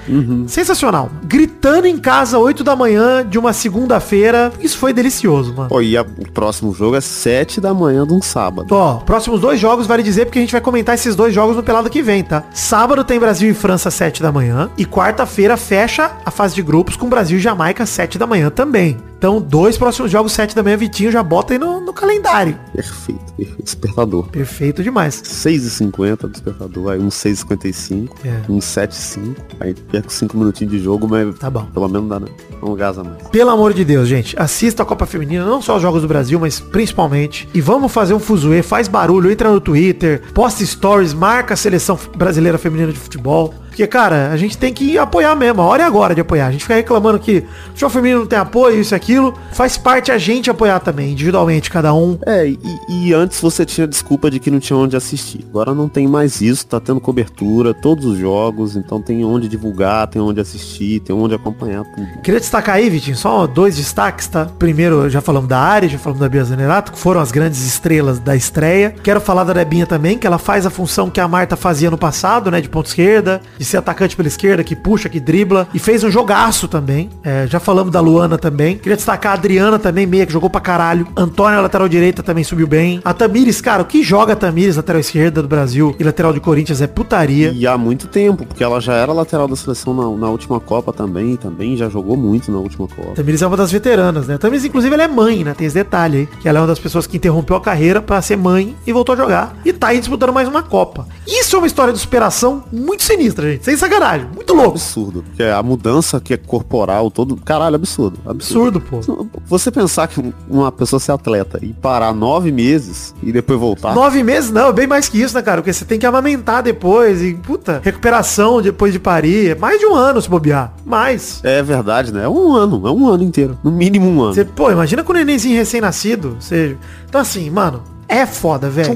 Sensacional. Gritando em casa 8 da manhã de uma segunda-feira. Isso foi delicioso, mano. Pô, e a- o próximo jogo é 7 da manhã de um sábado. Ó, próximos dois jogos vale dizer porque a gente vai comentar esses dois jogos no pelado que vem, tá? Sábado tem Brasil e França às 7 da manhã e quarta-feira fecha a fase de grupos com Brasil e Jamaica às 7 da manhã também. Então, dois próximos jogos 7 da manhã, Vitinho já bota aí no, no calendário. Perfeito, perfeito. Despertador. Perfeito demais. 6h50 despertador, aí um 6h55, É. um 7h5, aí perco 5 minutinhos de jogo, mas Tá bom. pelo menos dá, né? Não gasa mais. Pelo amor de Deus, gente, assista a Copa Feminina, não só os jogos do Brasil, mas principalmente. E vamos fazer um fuzuê, faz barulho, entra no Twitter, posta stories, marca a seleção brasileira feminina de futebol. Porque, cara, a gente tem que apoiar mesmo. A hora é agora de apoiar. A gente fica reclamando que o futebol feminino não tem apoio, isso e aquilo. Faz parte a gente apoiar também, individualmente, cada um. É, e, e antes você tinha desculpa de que não tinha onde assistir. Agora não tem mais isso, tá tendo cobertura, todos os jogos, então tem onde divulgar, tem onde assistir, tem onde acompanhar tudo. Queria destacar aí, Vitinho, só dois destaques, tá? Primeiro, já falamos da Ari, já falamos da Bia Zanerato, que foram as grandes estrelas da estreia. Quero falar da Debinha também, que ela faz a função que a Marta fazia no passado, né? De ponta esquerda, de ser atacante pela esquerda, que puxa, que dribla. E fez um jogaço também. É, já falamos da Luana também. Queria destacar a Adriana também, meia, que jogou pra caralho. Antônia, lateral direita, também subiu bem. A Tamires, cara, o que joga a Tamires, lateral esquerda do Brasil e lateral de Corinthians é putaria. E há muito tempo, porque ela já era lateral da seleção na, na última Copa também, também já jogou muito na última Copa. Tamires é uma das veteranas, né? Tamires, inclusive, ela é mãe, né? Tem esse detalhe aí. Que ela é uma das pessoas que interrompeu a carreira pra ser mãe e voltou a jogar. E tá aí disputando mais uma Copa. Isso é uma história de superação muito sinistra, gente. Sem sacanagem. Muito louco. Absurdo, porque a mudança que é corporal, todo. Caralho, absurdo. Absurdo. Absurdo, pô. Você pensar que uma pessoa ser atleta e parar nove meses e depois voltar. Nove meses não, é bem mais que isso, né, cara? Porque você tem que amamentar depois e, puta, recuperação depois de parir. É mais de um ano se bobear. Mais. É verdade, né? É um ano, é um ano inteiro. No mínimo um ano. Você, pô, imagina com o nenenzinho recém-nascido. Você... Então assim, mano, é foda, velho.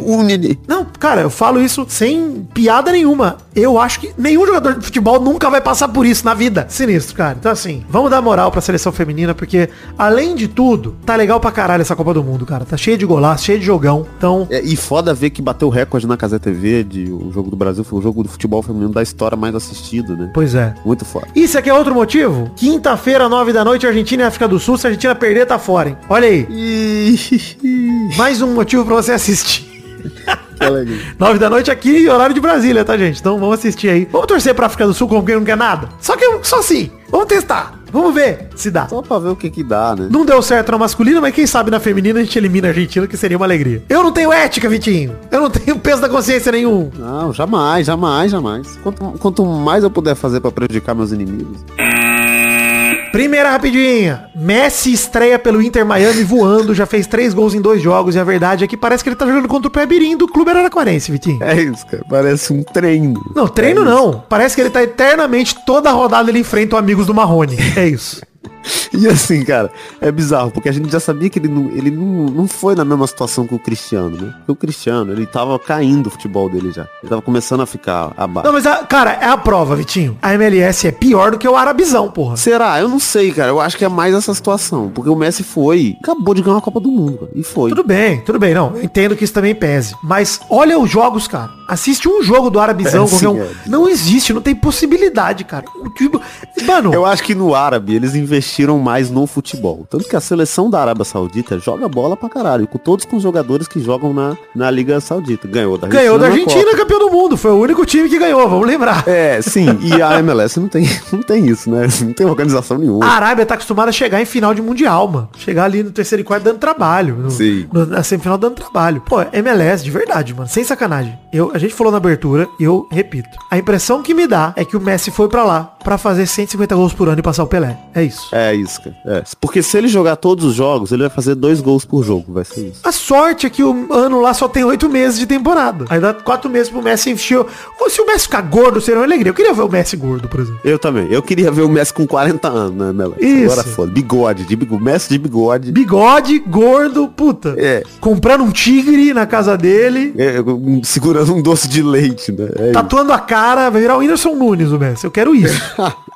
Não, cara, eu falo isso sem piada nenhuma. Eu acho que nenhum jogador de futebol nunca vai passar por isso na vida. Sinistro, cara. Então, assim, vamos dar moral pra seleção feminina, porque, além de tudo, tá legal pra caralho essa Copa do Mundo, cara. Tá cheio de golaço, cheio de jogão. Então, É, e foda ver que bateu recorde na Casa TV de o jogo do Brasil foi o jogo do futebol feminino da história mais assistido, né? pois é. Muito foda. Isso aqui é outro motivo? Quinta-feira, nove da noite, Argentina e África do Sul. Se a Argentina perder, tá fora, hein? Olha aí. Mais um motivo pra você assistir. Nove da noite aqui, horário de Brasília, tá, gente? Então vamos assistir aí. Vamos torcer pra África do Sul como quem não quer nada. Só que só assim. Vamos testar. Vamos ver se dá. Só pra ver o que que dá, né? Não deu certo na masculina, mas quem sabe na feminina a gente elimina a Argentina, que seria uma alegria. Eu não tenho ética, Vitinho. Eu não tenho peso da consciência nenhum. Não, jamais, jamais, jamais. Quanto, quanto mais eu puder fazer pra prejudicar meus inimigos. Primeira rapidinha. Messi estreia pelo Inter Miami voando, já fez três gols em dois jogos e a verdade é que parece que ele tá jogando contra o Pebirim do Clube Araraquarense, Vitinho. É isso, cara. Parece um treino. Não, treino É não. Parece que ele tá eternamente, toda rodada ele enfrenta o Amigos do Marrone. É isso. E assim, cara, é bizarro, porque a gente já sabia que ele não, ele não, não foi na mesma situação que o Cristiano, né? Porque o Cristiano, ele tava caindo o futebol dele já. Ele tava começando a ficar abaixo. Não, mas, a- cara, é a prova, Vitinho. A MLS é pior do que o Arabizão, porra. Será? Eu não sei, cara. Eu acho que é mais essa situação. Porque o Messi foi, acabou de ganhar a Copa do Mundo, cara. E foi. Tudo bem, tudo bem, não. Eu entendo que isso também pese. Mas olha os jogos, cara. Assiste um jogo do Arabizão. É, sim, um. é. Não existe, não tem possibilidade, cara. O tipo- Mano, Eu acho que no árabe eles investiram mais no futebol. Tanto que a seleção da Arábia Saudita joga bola pra caralho. Com todos com os jogadores que jogam na, na Liga Saudita. Ganhou da ganhou da na Argentina, Copa. campeão do mundo. Foi o único time que ganhou, vamos lembrar. É, sim. E a MLS não tem, não tem isso, né? Não tem organização nenhuma. A Arábia tá acostumada a chegar em final de Mundial, mano. Chegar ali no terceiro e quarto dando trabalho. No, Sim. no- na semifinal dando trabalho. Pô, MLS, de verdade, mano. Sem sacanagem. Eu, a gente falou na abertura e eu repito. A impressão que me dá é que o Messi foi pra lá pra fazer 150 gols por ano e passar o Pelé. É isso. É isso, cara. É. Porque se ele jogar todos os jogos, ele vai fazer dois gols por jogo. Vai ser isso. A sorte é que o ano lá só tem oito meses de temporada. Aí dá quatro meses pro Messi encher. Ou se o Messi ficar gordo, seria uma alegria. Eu queria ver o Messi gordo, por exemplo. Eu também. Eu queria ver o Messi com 40 anos, né, Melo? Isso. Agora foda. Bigode, de bigode. Messi de bigode. Bigode, gordo, puta. É. Comprando um tigre na casa dele. É, segurando um doce de leite, né? É isso. Tatuando a cara, vai virar o Whindersson Nunes o Messi. Eu quero isso.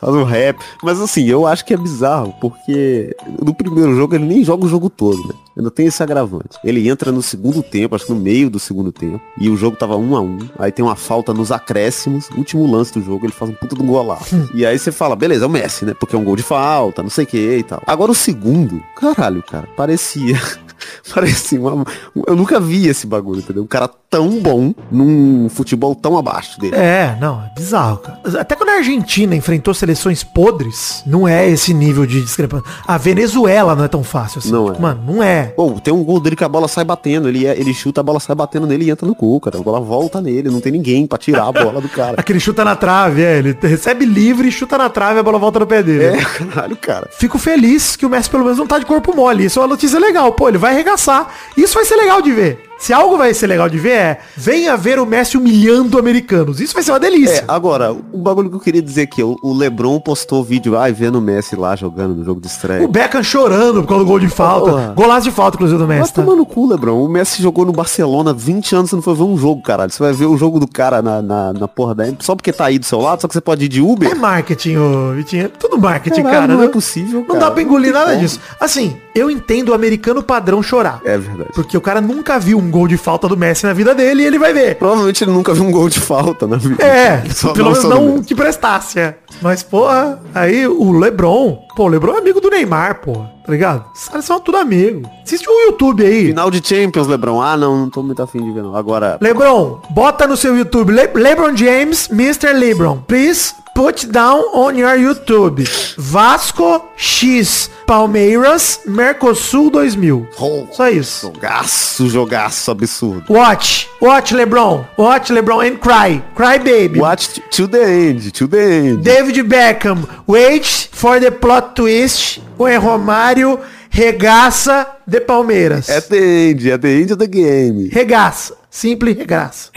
Faz um rap. Mas assim, eu acho que é bizarro, porque no primeiro jogo ele nem joga o jogo todo, né? Ainda tem esse agravante. Ele entra no segundo tempo, acho que no meio do segundo tempo, e o jogo tava um a um. Aí tem uma falta nos acréscimos, último lance do jogo, ele faz um puta de um golaço. e aí você fala, beleza, é o Messi, né? Porque é um gol de falta, não sei o que e tal. Agora o segundo, caralho, cara, parecia. Parecia uma. Eu nunca vi esse bagulho, entendeu? Um cara tão bom num futebol tão abaixo dele. É, não, é bizarro, cara. Até quando a Argentina enfrentou seleções podres, não é esse nível de discrepância. A Venezuela não é tão fácil assim. Não é. Mano, não é. Pô, tem um gol dele que a bola sai batendo. Ele, é- ele chuta, a bola sai batendo nele e entra no cu, cara. A bola volta nele, não tem ninguém pra tirar a bola do cara. Aquele chuta na trave, é. Ele recebe livre, chuta na trave e a bola volta no pé dele. É, caralho, cara. Fico feliz que o Messi pelo menos não tá de corpo mole. Isso é uma notícia legal. Pô, ele vai arregaçar. Isso vai ser legal de ver. Se algo vai ser legal de ver é, venha ver o Messi humilhando americanos. Isso vai ser uma delícia. É, agora, o bagulho que eu queria dizer aqui, o, o Lebron postou vídeo, ai, vendo o Messi lá jogando no jogo de estreia. O Beckham chorando por causa do gol de falta. Porra. Golaço de falta, inclusive, do Messi. Tá? tomar no cu, Lebron. O Messi jogou no Barcelona 20 anos, você não foi ver um jogo, caralho. Você vai ver o jogo do cara na, na, na porra da... Só porque tá aí do seu lado, só que você pode ir de Uber. É marketing, ô, Vitinho. É tudo marketing, Caralho, cara. não é possível, Não cara. dá pra engolir nada como. disso. Assim, eu entendo o americano padrão chorar. É verdade. Porque o cara nunca viu um gol de falta do Messi na vida dele e ele vai ver. Provavelmente ele nunca viu um gol de falta na vida. É, Só- pelo menos no não um que prestasse, é. Mas, porra, aí o Lebron, pô, o Lebron é amigo do Neymar, porra, tá ligado? Os caras são tudo amigo. Assiste o YouTube aí. Final de Champions, Lebron. Ah, não, não tô muito afim de ver, não. Agora, Lebron, bota no seu YouTube, Le Lebron James, Mr. Lebron. Please put down on your YouTube. Vasco X Palmeiras Mercosul 2000. Só isso. jogaço, jogaço absurdo. Watch, watch LeBron, watch LeBron and cry, cry baby. Watch to the end, to the end. David Beckham, wait for the plot twist when Romário regaça de Palmeiras. At the end, at the end of the game. Regaça. Simples regaça.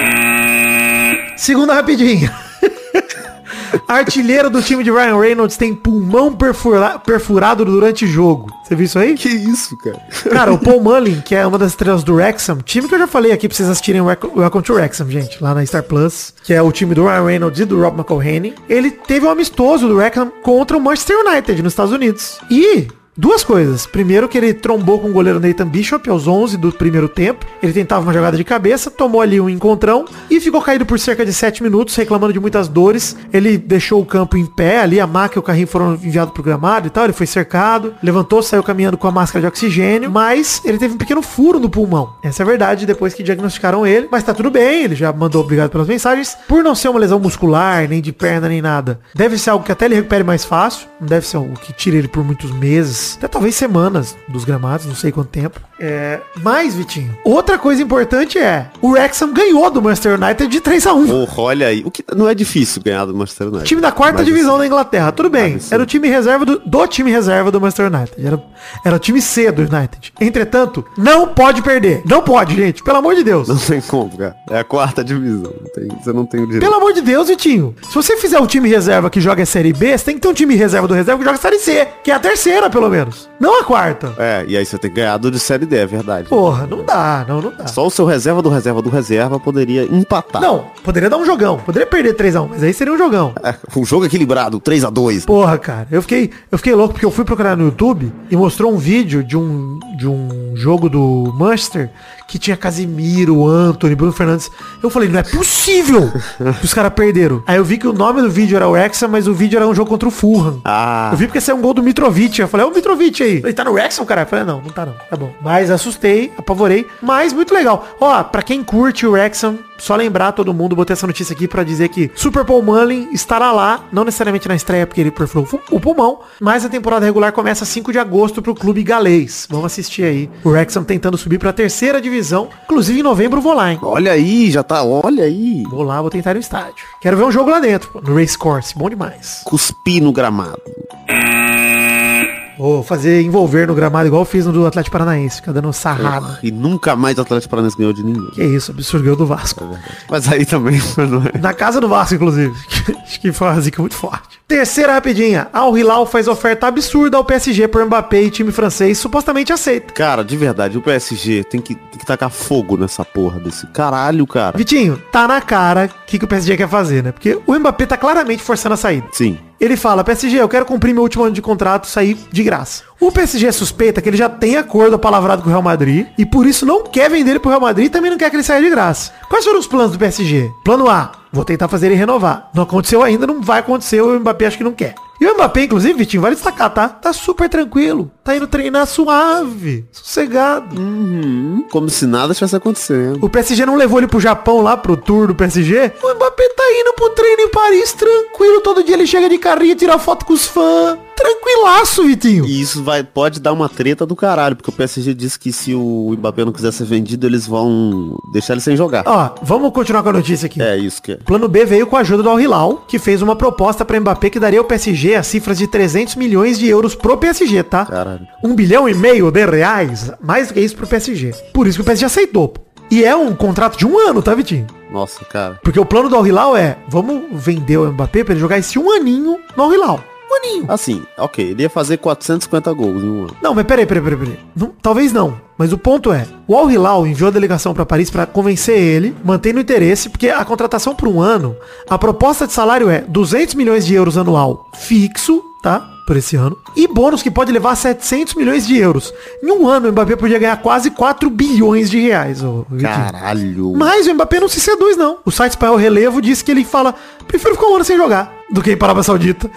Segunda rapidinha. Artilheiro do time de Ryan Reynolds tem pulmão perfura- perfurado durante o jogo. Você viu isso aí? Que isso, cara? Cara, o Paul Mullin, que é uma das estrelas do Wrexham, time que eu já falei aqui pra vocês assistirem Welcome to Wrexham, gente, lá na Star Plus, que é o time do Ryan Reynolds e do Rob McElhenney. Ele teve um amistoso do Wrexham contra o Manchester United nos Estados Unidos. E Duas coisas. Primeiro que ele trombou com o goleiro Nathan Bishop aos 11 do primeiro tempo. Ele tentava uma jogada de cabeça, tomou ali um encontrão e ficou caído por cerca de 7 minutos, reclamando de muitas dores. Ele deixou o campo em pé, ali a maca e o carrinho foram enviados pro gramado e tal. Ele foi cercado, levantou, saiu caminhando com a máscara de oxigênio, mas ele teve um pequeno furo no pulmão. Essa é a verdade depois que diagnosticaram ele. Mas tá tudo bem, ele já mandou obrigado pelas mensagens. Por não ser uma lesão muscular, nem de perna, nem nada. Deve ser algo que até ele recupere mais fácil. Não deve ser algo que tire ele por muitos meses, até talvez semanas dos gramados, não sei quanto tempo. É, mas, Vitinho, outra coisa importante é, o Wrexham ganhou do Manchester United de 3 a 1 Porra, olha aí. O que não é difícil ganhar do Manchester United. Time da quarta Mas, divisão assim, da Inglaterra. Tudo bem. Absurdo. Era o time reserva do, do time reserva do Manchester United. Era, era o time C do United. Entretanto, não pode perder. Não pode, gente. Pelo amor de Deus. Não tem como, cara. É a quarta divisão. Não tem- você não tem o direito. Pelo amor de Deus, Vitinho. Se você fizer um time reserva que joga a Série B, você tem que ter um time reserva do reserva que joga a Série C. Que é a terceira, pelo menos. Não a quarta. É, e aí você tem que ganhar do de Série D, é verdade. Porra, não dá. Não, não dá. Só o seu reserva do reserva do reserva poderia empatar. Não, poderia dar um jogão. Poderia perder 3x1, mas aí seria um jogão. É, um jogo equilibrado, 3 a 2 Porra, cara, eu fiquei, eu fiquei louco porque eu fui procurar no YouTube e mostrou um vídeo de um, de um jogo do Manchester que tinha Casimiro, Anthony, Bruno Fernandes. Eu falei, não é possível que os caras perderam. Aí eu vi que o nome do vídeo era o Wrexham, mas o vídeo era um jogo contra o Fulham. Ah, Eu vi porque é um gol do Mitrovic. Eu falei, é o Mitrovic aí. Ele tá no Wrexham, cara? Eu falei, não, não tá não. Tá bom. Mas assustei, apavorei. Mas muito legal. Ó, pra quem curte o Wrexham, só lembrar todo mundo, botei essa notícia aqui pra dizer que Super Paul Mullin estará lá, não necessariamente na estreia porque ele perfurou o fu- o pulmão, mas a temporada regular começa 5 de agosto pro clube galês. Vamos assistir aí. O Wrexham tentando subir pra terceira divisão. Inclusive em novembro vou lá, hein? olha aí, já tá, olha aí. Vou lá, vou tentar ir no estádio. Quero ver um jogo lá dentro, pô, no Race Course. Bom demais. Cuspi no gramado. Vou fazer envolver no gramado igual eu fiz no do Atlético Paranaense, ficar dando sarrada. E nunca mais o Atlético Paranaense ganhou de ninguém. Que isso, absurdo ganhou do Vasco. Mas aí também é. Na casa do Vasco, inclusive. Acho que foi uma zica muito forte. Terceira rapidinha. Al Hilal faz oferta absurda ao PSG por Mbappé e time francês supostamente aceita. Cara, de verdade, o PSG tem que, tem que tacar fogo nessa porra desse caralho, cara. Vitinho, tá na cara o que, que o PSG quer fazer, né? Porque o Mbappé tá claramente forçando a saída. Sim. Ele fala, PSG, eu quero cumprir meu último ano de contrato, sair de graça. O PSG suspeita que ele já tem acordo palavrado com o Real Madrid e por isso não quer vender ele pro Real Madrid e também não quer que ele saia de graça. Quais foram os planos do PSG? Plano A, vou tentar fazer ele renovar. Não aconteceu ainda, não vai acontecer, o Mbappé acho que não quer. E o Mbappé, inclusive, Vitinho, vale destacar, tá? Tá super tranquilo. Tá indo treinar suave, sossegado. Uhum. Como se nada estivesse acontecendo. O PSG não levou ele pro Japão lá, pro tour do PSG. O Mbappé tá indo pro treino em Paris tranquilo. Todo dia ele chega de carrinho, tira foto com os fãs. Tranquilaço, Vitinho. Isso vai, pode dar uma treta do caralho, porque o PSG disse que se o Mbappé não quiser ser vendido, eles vão deixar ele sem jogar. Ó, vamos continuar com a notícia aqui. É isso que é. O Plano B veio com a ajuda do Al Hilal, que fez uma proposta para Mbappé que daria ao PSG a cifras de 300 milhões de euros pro PSG, tá? Caralho. Um bilhão e meio de reais, mais do que isso pro PSG. Por isso que o PSG aceitou. E é um contrato de um ano, tá, Vitinho? Nossa, cara. Porque o plano do Al Hilal é, vamos vender o Mbappé pra ele jogar esse um aninho no Al Hilal. Assim, ok, ele ia fazer 450 gols em um ano. Não, mas peraí, peraí, peraí, peraí. Não, talvez não. Mas o ponto é, o Al Hilal enviou a delegação para Paris para convencer ele, mantendo o interesse, porque a contratação por um ano, a proposta de salário é 200 milhões de euros anual fixo, tá? Por esse ano. E bônus que pode levar a 700 milhões de euros. Em um ano, o Mbappé podia ganhar quase 4 bilhões de reais. ô. Caralho. Mas o Mbappé não se seduz, não. O site espanhol Relevo disse que ele fala, prefiro ficar um ano sem jogar do que ir para a Arábia Saudita.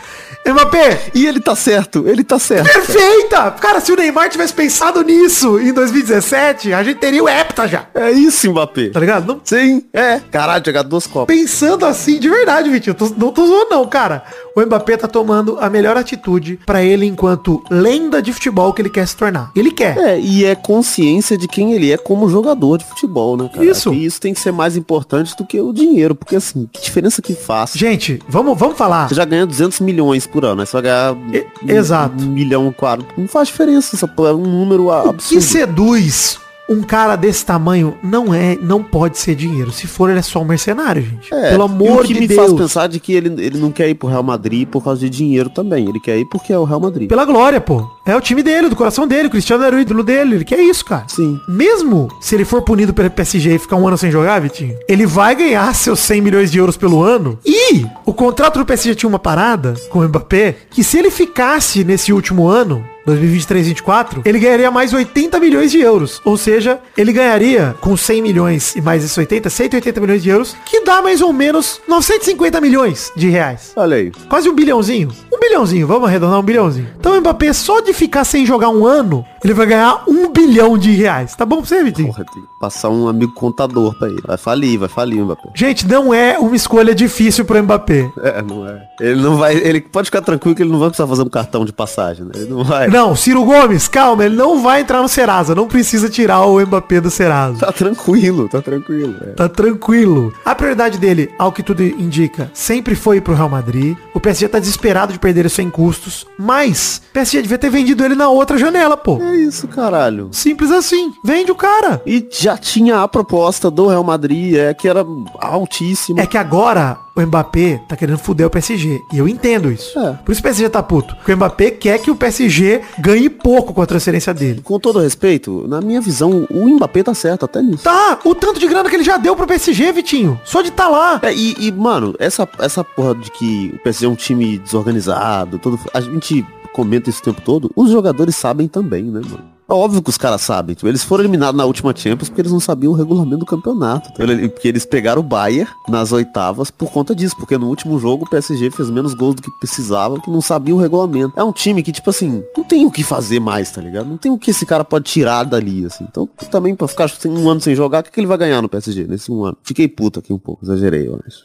Mbappé, E ele tá certo, ele tá certo. Perfeita! Cara, se o Neymar tivesse pensado nisso em 2017, a gente teria o Hepta já. É isso, Mbappé. Tá ligado? Não- Sim, é. Caralho, jogar duas copas. pensando assim, de verdade, Vitinho. Tô- não tô zoando não, cara. O Mbappé tá tomando a melhor atitude pra ele enquanto lenda de futebol que ele quer se tornar. Ele quer. É, e é consciência de quem ele é como jogador de futebol, né, cara? Isso. E isso tem que ser mais importante do que o dinheiro, porque assim, que diferença que faz? Gente, vamos, vamos falar. Você já ganha 200 milhões por ano, aí você vai ganhar E- um- exato. um milhão, quatro. Não faz diferença, essa porra é um número O que absurdo. seduz um cara desse tamanho não é, não pode ser dinheiro. Se for, ele é só um mercenário, gente. É, Pelo amor o que de me Deus. faz pensar de que ele, ele não quer ir pro Real Madrid por causa de dinheiro também. Ele quer ir porque é o Real Madrid. Pela glória, pô. É o time dele, do coração dele. O Cristiano era o ídolo dele. Ele quer isso, cara. Sim. Mesmo se ele for punido pelo PSG e ficar um ano sem jogar, Vitinho, ele vai ganhar seus 100 milhões de euros pelo ano. E o contrato do PSG tinha uma parada com o Mbappé, que se ele ficasse nesse último ano, 2023-24, ele ganharia mais 80 milhões de euros. Ou seja, ele ganharia com 100 milhões e mais esses 80, 180 milhões de euros, que dá mais ou menos 950 milhões de reais. Olha aí. Quase um bilhãozinho. Um bilhãozinho, vamos arredondar um bilhãozinho. Então o Mbappé, só de ficar sem jogar um ano, ele vai ganhar um bilhão de reais. Tá bom pra você, Vitinho? Porra, tem que passar um amigo contador pra ele. Vai falir, vai falir o Mbappé. Gente, não é uma escolha difícil pro Mbappé. É, não é. Ele não vai. Ele pode ficar tranquilo que ele não vai precisar fazer um cartão de passagem, né? Ele não vai. Não, Ciro Gomes, calma, ele não vai entrar no Serasa. Não precisa tirar o Mbappé do Serasa. Tá tranquilo, tá tranquilo. é. Tá tranquilo. A prioridade dele, ao que tudo indica, sempre foi pro Real Madrid. O PSG tá desesperado de perder ele sem custos. Mas, o PSG devia ter vendido ele na outra janela, pô. É isso, caralho. Simples assim. Vende o cara. E já tinha a proposta do Real Madrid, é que era altíssima. É que agora o Mbappé tá querendo fuder o PSG. E eu entendo isso. É. Por isso o PSG tá puto. Porque o Mbappé quer que o PSG ganhe pouco com a transferência dele. Com todo respeito, na minha visão, o Mbappé tá certo até nisso. Tá, o tanto de grana que ele já deu pro PSG, Vitinho. Só de tá lá. É, e, e, mano, essa, essa porra de que o PSG é um time desorganizado, todo, a gente comenta isso o tempo todo, os jogadores sabem também, né, mano? É óbvio que os caras sabem. Tipo, eles foram eliminados na última Champions porque eles não sabiam o regulamento do campeonato. tá? Porque eles pegaram o Bayern nas oitavas por conta disso. Porque no último jogo o PSG fez menos gols do que precisava, que não sabia o regulamento. É um time que, tipo assim, não tem o que fazer mais, tá ligado? Não tem o que esse cara pode tirar dali, assim. Então, também pra ficar um ano sem jogar, o que, que ele vai ganhar no PSG nesse um ano? Fiquei puto aqui um pouco, exagerei, eu acho.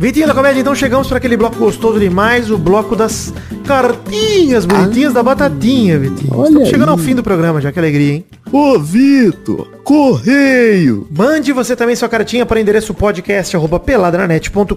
Vitinho da comédia, então chegamos para aquele bloco gostoso demais, o bloco das cartinhas bonitinhas da batatinha, Vitinho. Estamos chegando ao fim do programa, já que alegria, hein? Ô, Vitor, correio! Mande você também sua cartinha para o endereço podcast arroba peladranet.com.br.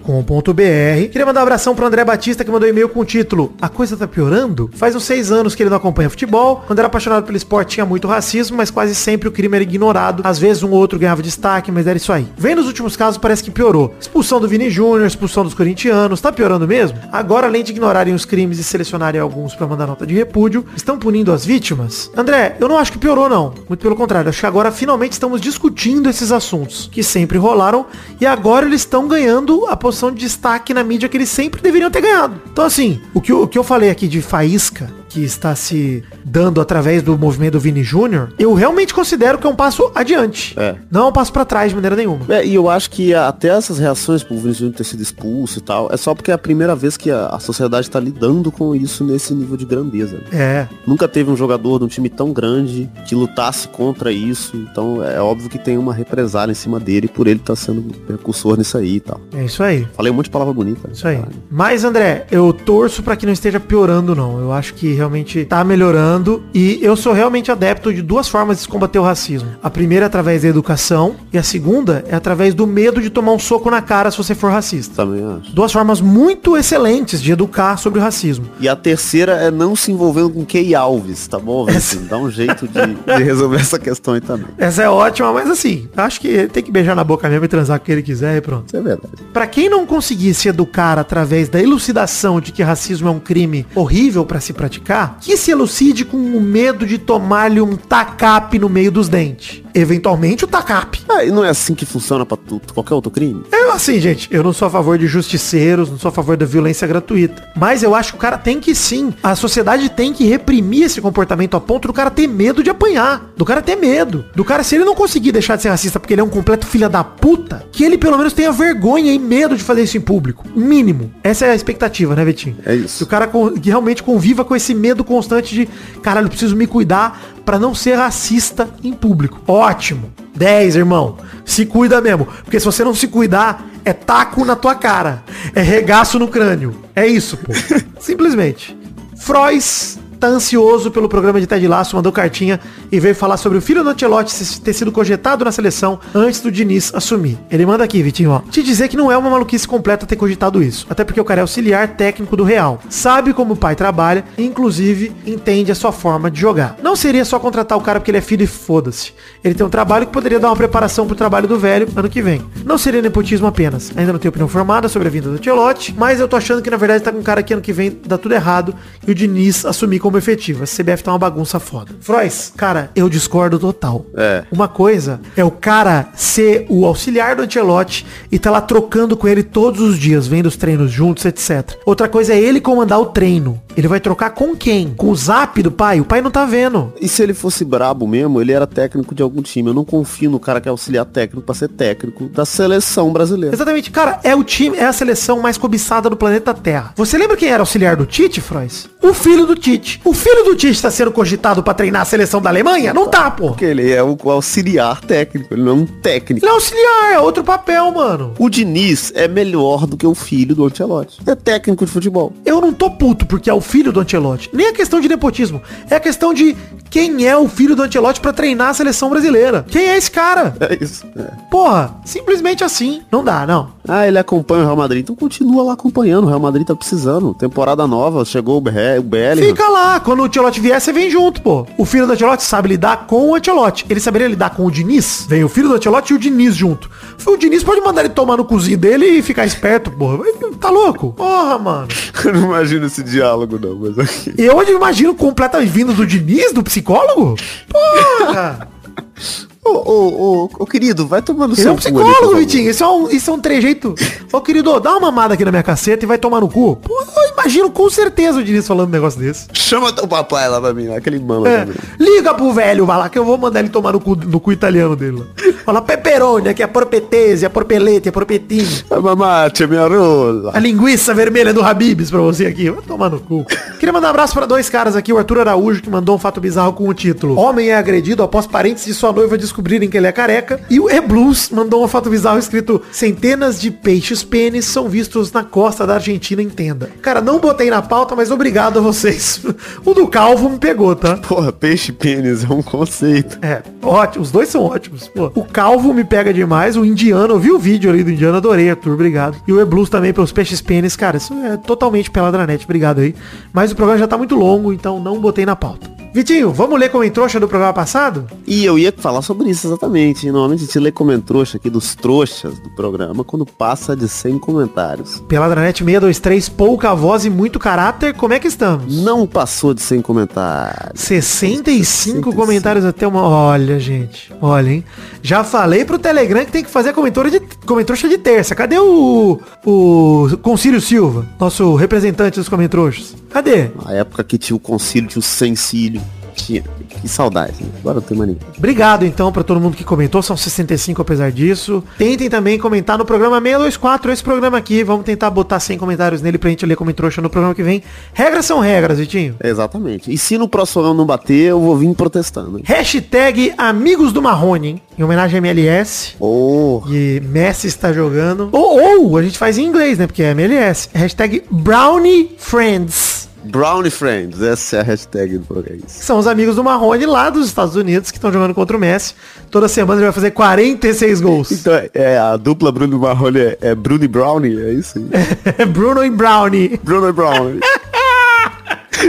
Queria mandar um abração pro André Batista que mandou e-mail com o título A coisa tá piorando? Faz uns seis anos que ele não acompanha futebol. Quando era apaixonado pelo esporte tinha muito racismo, mas quase sempre o crime era ignorado. Às vezes um ou outro ganhava destaque, mas era isso aí. Vem nos últimos casos parece que piorou. Expulsão do Vini Júnior, expulsão dos corintianos, tá piorando mesmo? Agora, além de ignorarem os crimes e selecionarem alguns para mandar nota de repúdio, estão punindo as vítimas? André, eu não acho que piorou não. Muito pelo contrário, acho que agora finalmente estamos discutindo esses assuntos que sempre rolaram e agora eles estão ganhando a posição de destaque na mídia que eles sempre deveriam ter ganhado. Então assim, o que, eu- o que eu falei aqui de faísca que está se dando através do movimento do Vini Júnior, eu realmente considero que é um passo adiante. É. Não é um passo para trás de maneira nenhuma. É, e eu acho que até essas reações por Vinícius Júnior ter sido expulso e tal, é só porque é a primeira vez que a, a sociedade tá lidando com isso nesse nível de grandeza. né? É. Nunca teve um jogador de um time tão grande que lutasse contra isso, então é óbvio que tem uma represália em cima dele por ele estar sendo precursor nisso aí e tal. É isso aí. Falei um monte de palavra bonita. Isso aí. Mas, André, eu torço pra que não esteja piorando, não. Eu acho que realmente tá melhorando. E eu sou realmente adepto de duas formas de se combater o racismo. A primeira é através da educação. E a segunda é através do medo de tomar um soco na cara se você for racista. Também acho. Duas formas muito excelentes de educar sobre o racismo. E a terceira é não se envolvendo com Key Alves, tá bom? Vinícius? Dá um jeito de, de resolver essa questão aí também. Essa é ótima, mas assim, acho que ele tem que beijar na boca mesmo e transar com o que ele quiser e pronto. Isso é verdade. Pra quem não conseguir se educar através da elucidação de que racismo é um crime horrível pra se praticar, que se elucide com o medo de tomar-lhe um tacape no meio dos dentes. Eventualmente o tacape. Ah, e não é assim que funciona pra tu, qualquer outro crime? Eu, assim, gente, eu não sou a favor de justiceiros, não sou a favor da violência gratuita. Mas eu acho que o cara tem que sim. A sociedade tem que reprimir esse comportamento a ponto do cara ter medo de apanhar. Do cara ter medo. Do cara, se ele não conseguir deixar de ser racista porque ele é um completo filho da puta, que ele pelo menos tenha vergonha e medo de fazer isso em público. Mínimo. Essa é a expectativa, né, Vitinho? É isso. Que o cara que realmente conviva com esse medo constante de, caralho, eu preciso me cuidar pra não ser racista em público. Ótimo. 10, irmão. Se cuida mesmo. Porque se você não se cuidar, é taco na tua cara. É regaço no crânio. É isso, pô. Simplesmente. Frois tá ansioso pelo programa de Ted Lasso, mandou cartinha e veio falar sobre o filho do Ancelotti ter sido cogitado na seleção antes do Diniz assumir. Ele manda aqui, Vitinho, ó. Te dizer que não é uma maluquice completa ter cogitado isso. Até porque o cara é auxiliar técnico do Real. Sabe como o pai trabalha e, inclusive, entende a sua forma de jogar. Não seria só contratar o cara porque ele é filho e foda-se. Ele tem um trabalho que poderia dar uma preparação pro trabalho do velho ano que vem. Não seria nepotismo apenas. Ainda não tenho opinião formada sobre a vinda do Ancelotti, mas eu tô achando que na verdade tá com um cara que ano que vem dá tudo errado e o Diniz assumir como efetivo. A CBF tá uma bagunça foda. Frois, cara, eu discordo total. É. Uma coisa é o cara ser o auxiliar do Ancelotti e tá lá trocando com ele todos os dias, vendo os treinos juntos, etc. Outra coisa é ele comandar o treino. Ele vai trocar com quem? Com o zap do pai? O pai não tá vendo. E se ele fosse brabo mesmo, ele era técnico de algum time. Eu não confio no cara que é auxiliar técnico pra ser técnico da seleção brasileira. Exatamente, cara, é o time, é a seleção mais cobiçada do planeta Terra. Você lembra quem era auxiliar do Tite, Frois? O filho do Tite. O filho do Tite tá sendo cogitado pra treinar a seleção da Alemanha? Não tá, pô. Porque ele é o auxiliar técnico, ele não é um técnico. Ele é auxiliar, é outro papel, mano. O Diniz é melhor do que o filho do Ancelotti. É técnico de futebol. Eu não tô puto porque é o filho do Ancelotti. Nem a questão de nepotismo. É a questão de quem é o filho do Ancelotti pra treinar a seleção brasileira. Quem é esse cara? É isso. é. Porra, simplesmente assim. Não dá, não. Ah, ele acompanha o Real Madrid. Então continua lá acompanhando. O Real Madrid tá precisando. Temporada nova, chegou o, Bellingham. Fica lá. Quando o Ancelotti vier, você vem junto, pô. O filho do Ancelotti sabe lidar com o Ancelotti. Ele saberia lidar com o Diniz? Vem o filho do Ancelotti e o Diniz junto. O Diniz pode mandar ele tomar no cozinho dele e ficar esperto, porra. Tá louco? Porra, mano. Eu não imagino esse diálogo, não, mas aqui. Eu imagino completamente vindo do Diniz, do psicólogo? Porra! Ô, ô, ô, ô, querido, vai tomando Ele é seu um cu ali, por psicólogo, favor. Vitinho. Isso é um, isso é um trejeito. Ô, querido, dá uma mamada aqui na minha caceta e vai tomar no cu. Pô, eu imagino com certeza o Diniz falando um negócio desse. Chama teu papai lá pra mim, lá, aquele mama É, liga pro velho, vai lá, que eu vou mandar ele tomar no cu, no cu italiano dele lá. Fala peperoni, aqui é porpetese, é porpelete, é porpetinho. Vai mamate, minha rola. A linguiça vermelha do Habibs pra você aqui. Vai tomar no cu. Queria mandar um abraço pra dois caras aqui. O Arthur Araújo, que mandou um fato bizarro com o título Homem é agredido após parentes de sua noiva descobrirem que ele é careca. E o E-Blues mandou um fato bizarro escrito Centenas de peixes pênis são vistos na costa da Argentina, entenda. Cara, não botei na pauta, mas obrigado a vocês. O do Calvo me pegou, tá? Porra, peixe pênis é um conceito. É, ótimo. Os dois são ótimos. Pô, o Calvo me pega demais. O Indiano, eu vi o vídeo ali do Indiano, adorei, Arthur, obrigado. E o E-Blues também pelos peixes pênis. Cara, isso é totalmente peladranet, obrigado aí. Mas o programa já tá muito longo, então não botei na pauta. Vitinho, vamos ler comentário do programa passado? E eu ia falar sobre isso exatamente. Normalmente a gente lê comentrouxa aqui dos trouxas do programa quando passa de 100 comentários. Peladranet 623, pouca voz e muito caráter. Como é que estamos? Não passou de 100 comentários. 65 comentários até uma. Olha, gente. Olha, hein? Já falei pro Telegram que tem que fazer comentário de, comentrouxa de terça. Cadê o. O Concílio Silva, nosso representante dos comentroxos? Cadê? Na época que tinha o concílio, tinha o sencílio. Tinha. Que saudade, né? Agora tem mais ninguém. Obrigado então pra todo mundo que comentou, são 65 apesar disso. Tentem também comentar no programa 624, esse programa aqui, vamos tentar botar 100 comentários nele pra gente ler como trouxa no programa que vem. Regras são regras, Vitinho. Exatamente. E se no próximo ano não bater, eu vou vir protestando. hein? Hashtag Amigos do Marrone, em homenagem a MLS. Oh, E Messi está jogando. Ou, ou, a gente faz em inglês, né? Porque é MLS. Hashtag Brownie Friends. Brownie Friends, essa é a hashtag do programa. São os amigos do Marrone lá dos Estados Unidos que estão jogando contra o Messi. Toda semana ele vai fazer 46 gols. Então, é, a dupla Bruno Marrone é, é Bruno e Brownie, é isso aí? Bruno e Brownie. Bruno e Brownie.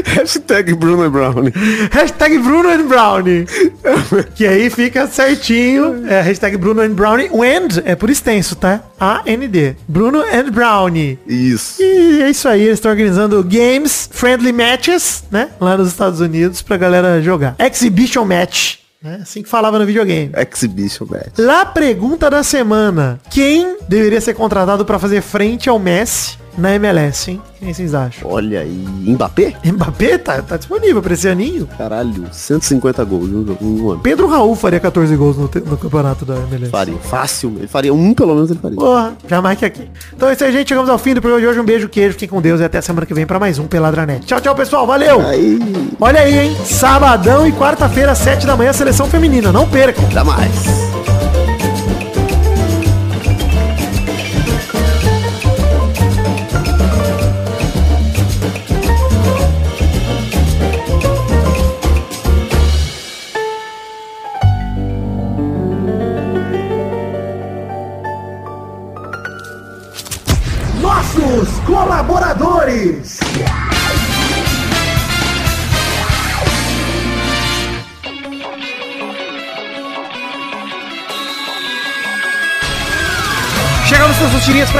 hashtag Bruno e Brownie. Hashtag Bruno and Brownie. que aí fica certinho. É hashtag Bruno and Brownie. O and é por extenso, tá? A-N-D. Bruno and Brownie. Isso. E é isso aí, eles estão organizando games, friendly matches, né? Lá nos Estados Unidos pra galera jogar. Exhibition match. né? Assim que falava no videogame. Exhibition match. Lá, pergunta da semana. Quem deveria ser contratado pra fazer frente ao Messi na MLS, hein? Quem vocês acham? Olha aí. Mbappé? Mbappé tá, tá disponível pra esse aninho. Caralho, 150 gols no, ano. Pedro Raul faria 14 gols no, no campeonato da MLS. Faria. Fácil. Ele faria um, pelo menos ele faria. Porra, jamais que aqui. Então é isso aí, gente. Chegamos ao fim do programa de hoje. Um beijo, queijo. Fiquem com Deus e até semana que vem pra mais um Peladranet. Tchau, tchau, pessoal. Valeu! Aí, Olha aí, hein? Sabadão e quarta-feira, 7 da manhã, seleção feminina. Não percam. até mais.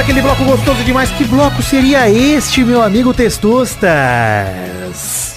Aquele bloco gostoso demais. Que bloco seria este, meu amigo Testostas?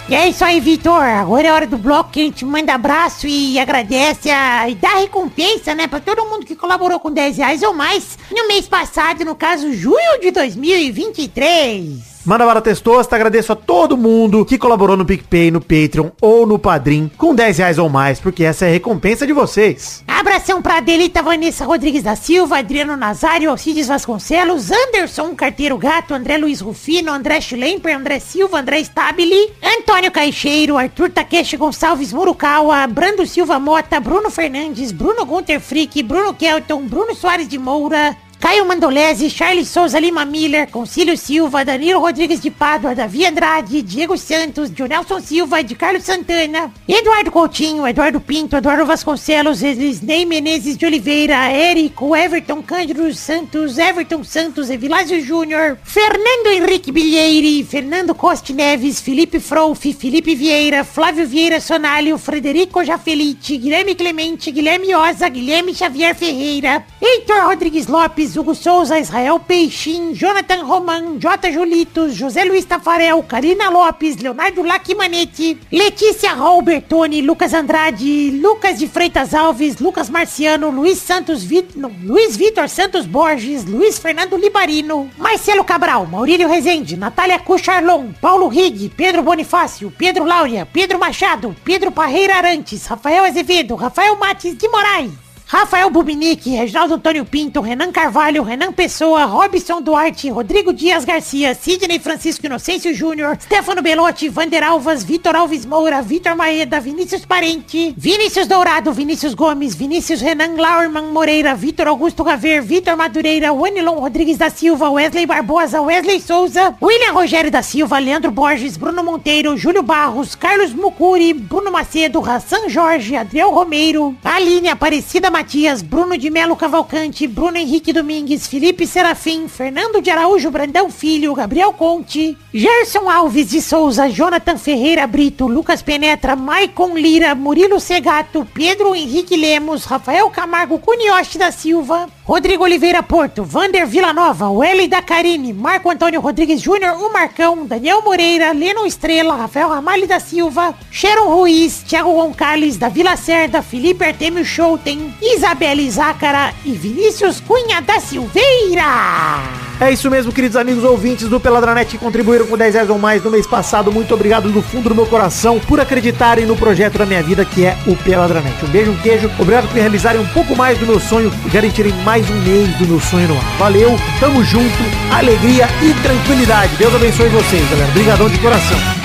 E é isso aí, Vitor. Agora é hora do bloco que a gente manda abraço e agradece a, e dá recompensa, né? Pra todo mundo que colaborou com 10 reais ou mais no mês passado, no caso, junho de 2023. Manda para Testosta, agradeço a todo mundo que colaborou no PicPay, no Patreon ou no Padrim com 10 reais ou mais, porque essa é a recompensa de vocês. Abração pra Adelita Vanessa Rodrigues da Silva, Adriano Nazário, Alcides Vasconcelos, Anderson Carteiro Gato, André Luiz Rufino, André Schlemper, André Silva, André Stabile, Antônio Caixeiro, Arthur Takeshi Gonçalves Murukawa, Brando Silva Mota, Bruno Fernandes, Bruno Gunter Frick, Bruno Kelton, Bruno Soares de Moura, Caio Mandolese, Charles Souza Lima Miller, Concílio Silva, Danilo Rodrigues de Pádua, Davi Andrade, Diego Santos, Jonelson Silva, de Carlos Santana, Eduardo Coutinho, Eduardo Pinto, Eduardo Vasconcelos, Elisnei Menezes de Oliveira, Érico, Everton Cândido Santos, Everton Santos, Evilásio Júnior, Fernando Henrique Bilheire, Fernando Coste Neves, Felipe Frouf, Felipe Vieira, Flávio Vieira Sonalho, Frederico Jafelite, Guilherme Clemente, Guilherme Oza, Guilherme Xavier Ferreira, Heitor Rodrigues Lopes, Hugo Souza, Israel Peixin, Jonathan Roman, J. Julitos, José Luiz Tafarel, Karina Lopes, Leonardo Lacimanetti, Letícia Robertoni, Lucas Andrade, Lucas de Freitas Alves, Lucas Marciano, Luiz Santos Vit... não, Luiz Vitor Santos Borges, Luiz Fernando Libarino, Marcelo Cabral, Maurílio Rezende, Natália Cucharlon, Paulo Rig, Pedro Bonifácio, Pedro Laura, Pedro Machado, Pedro Parreira Arantes, Rafael Azevedo, Rafael Mates de Moraes, Rafael Bubinic, Reginaldo Antônio Pinto, Renan Carvalho, Renan Pessoa, Robson Duarte, Rodrigo Dias Garcia, Sidney Francisco Inocêncio Júnior, Stefano Belotti, Vander Alvas, Vitor Alves Moura, Vitor Maeda, Vinícius Parente, Vinícius Dourado, Vinícius Gomes, Vinícius Renan Laurman Moreira, Vitor Augusto Gaver, Vitor Madureira, Wanilon Rodrigues da Silva, Wesley Barbosa, Wesley Souza, William Rogério da Silva, Leandro Borges, Bruno Monteiro, Júlio Barros, Carlos Mucuri, Bruno Macedo, Hassan Jorge, Adriel Romero, Aline Aparecida Matias, Bruno de Melo Cavalcante, Bruno Henrique Domingues, Felipe Serafim, Fernando de Araújo Brandão Filho, Gabriel Conte, Gerson Alves de Souza, Jonathan Ferreira Brito, Lucas Penetra, Maicon Lira, Murilo Segato, Pedro Henrique Lemos, Rafael Camargo Cunioche da Silva, Rodrigo Oliveira Porto, Vander Villanova, Welly da Carine, Marco Antônio Rodrigues Júnior, o Marcão, Daniel Moreira, Leno Estrela, Rafael Ramalho da Silva, Sharon Ruiz, Thiago Gonçalves da Vila Cerda, Felipe Artemio Schouten, Isabelle Zácara e Vinícius Cunha da Silveira. É isso mesmo, queridos amigos ouvintes do Peladranet que contribuíram com 10 reais ou mais no mês passado. Muito obrigado do fundo do meu coração por acreditarem no projeto da minha vida que é o Peladranet. Um beijo, um queijo. Obrigado por realizarem um pouco mais do meu sonho garantirem mais um mês do meu sonho no ar. Valeu, tamo junto, alegria e tranquilidade. Deus abençoe vocês, galera. Obrigadão de coração.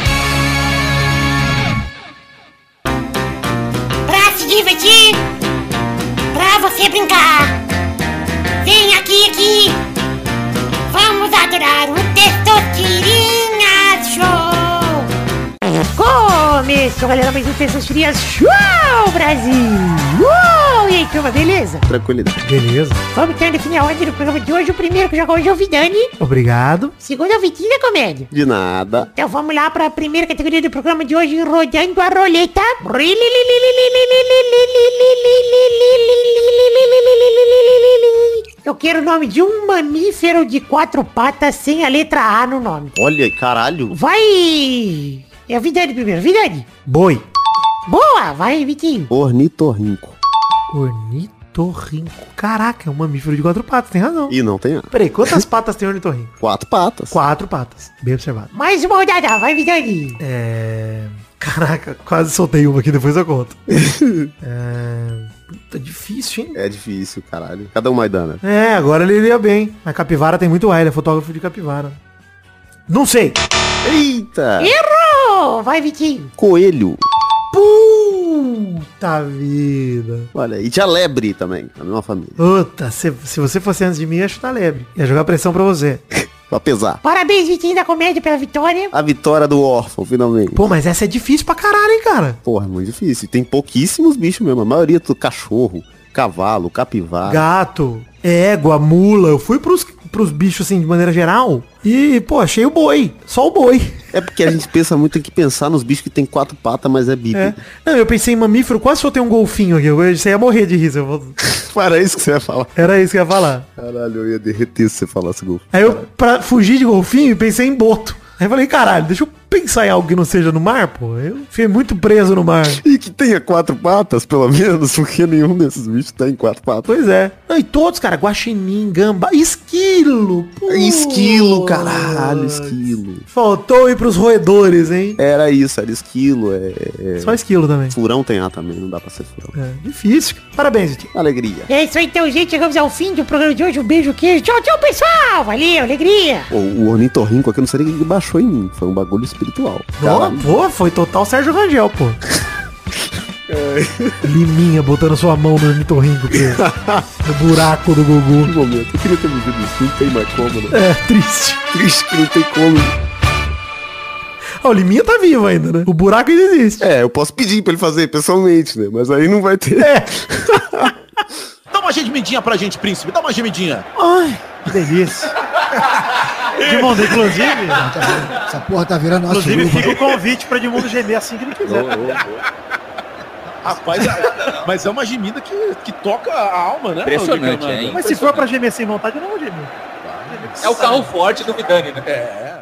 Começou, galera, mais um Testosterinha Show, Brasil. Uou! E aí, turma, beleza? Tranquilidade. Beleza. Vamos então definir a ordem do programa de hoje. O primeiro que jogou hoje é o Vidani. Obrigado. Segundo é o Vitinho da Comédia. De nada. Então vamos lá para a primeira categoria do programa de hoje, rodando a roleta. Eu quero o nome de um mamífero de quatro patas sem a letra A no nome. Olha, caralho. Vai! É a Vidani primeiro, Vidani. Boi. Boa! Vai, Vitinho. Ornitorrinco. Ornitorrinco. Caraca, é um mamífero de quatro patas, tem razão. E não tem A. Peraí, quantas patas tem ornitorrinco? Quatro patas. Quatro patas. Bem observado. Mais uma rodada, vai, Vidani. É... Caraca, quase soltei uma aqui, depois eu conto. é... Puta, difícil, hein? É difícil, caralho. Cada um mais dana. É, agora ele iria bem. A capivara tem muito ar, ele é fotógrafo de capivara. Não sei. Eita! Errou! Vai, Vitinho. Coelho. Puta vida. Olha, e tinha lebre também, na mesma família. Puta, se, se você fosse antes de mim, ia chutar lebre. Ia jogar pressão pra você. Pra pesar. Parabéns, Vitinho da Comédia, pela vitória. A vitória do órfão, finalmente. Pô, mas essa é difícil pra caralho, hein, cara? Porra, é muito difícil. Tem pouquíssimos bichos mesmo. A maioria do cachorro, cavalo, capivara. Gato, égua, mula. Eu fui pros, pros bichos, assim, de maneira geral. E, pô, achei o boi. Só o boi. É porque a gente pensa muito, tem que pensar nos bichos que tem quatro patas, mas é bípede. É. Não, eu pensei em mamífero, quase tenho um golfinho aqui. Eu você ia morrer de riso. Vou- Para isso que você ia falar. Era isso que eu ia falar. Caralho, eu ia derreter se você falasse gol. Aí eu, pra fugir de golfinho, pensei em boto. Aí eu falei, caralho, deixa eu pensar em algo que não seja no mar, pô. Eu fiquei muito preso no mar. E que tenha quatro patas, pelo menos, porque nenhum desses bichos tem quatro patas. Pois é. Não, e todos, cara, guaxinim, gamba, esquilo. putz. Esquilo, caralho, esquilo. Faltou ir pros roedores, hein? Era isso, era esquilo, é... é- Só esquilo também. Furão tem A também, não dá pra ser furão. É, difícil. Parabéns, Vitinho. Alegria. É isso aí, então, gente. Chegamos ao fim do programa de hoje. Um beijo, queijo. Tchau, tchau, pessoal. Valeu, alegria. Pô, o ornitorrinco aqui, eu não sei nem o que baixou em mim. Foi um bagulho espiritual. Caralho. pô, foi total Sérgio Rangel, pô. Liminha botando sua mão no ornitorrinco, pô. no buraco do Que Gugu. momento. Eu queria ter vivido isso, não tem mais como, né? É, triste. Triste que não tem como. Ó, o Liminha tá vivo ainda, né? O buraco ainda existe. É, eu posso pedir pra ele fazer pessoalmente, né? Mas aí não vai ter. É. Dá uma gemidinha pra gente, príncipe. Dá uma gemidinha. Ai, que delícia. Edmundo, inclusive, Essa porra tá virando nosso inclusive grupo. fica o convite pra Edmundo gemer assim que ele quiser. Rapaz, é- mas é uma gemida que, que toca a alma, né? Impressionante, hein? Mas se for pra gemer sem vontade, eu não vou gemer. É o carro forte do Vidani, né? É,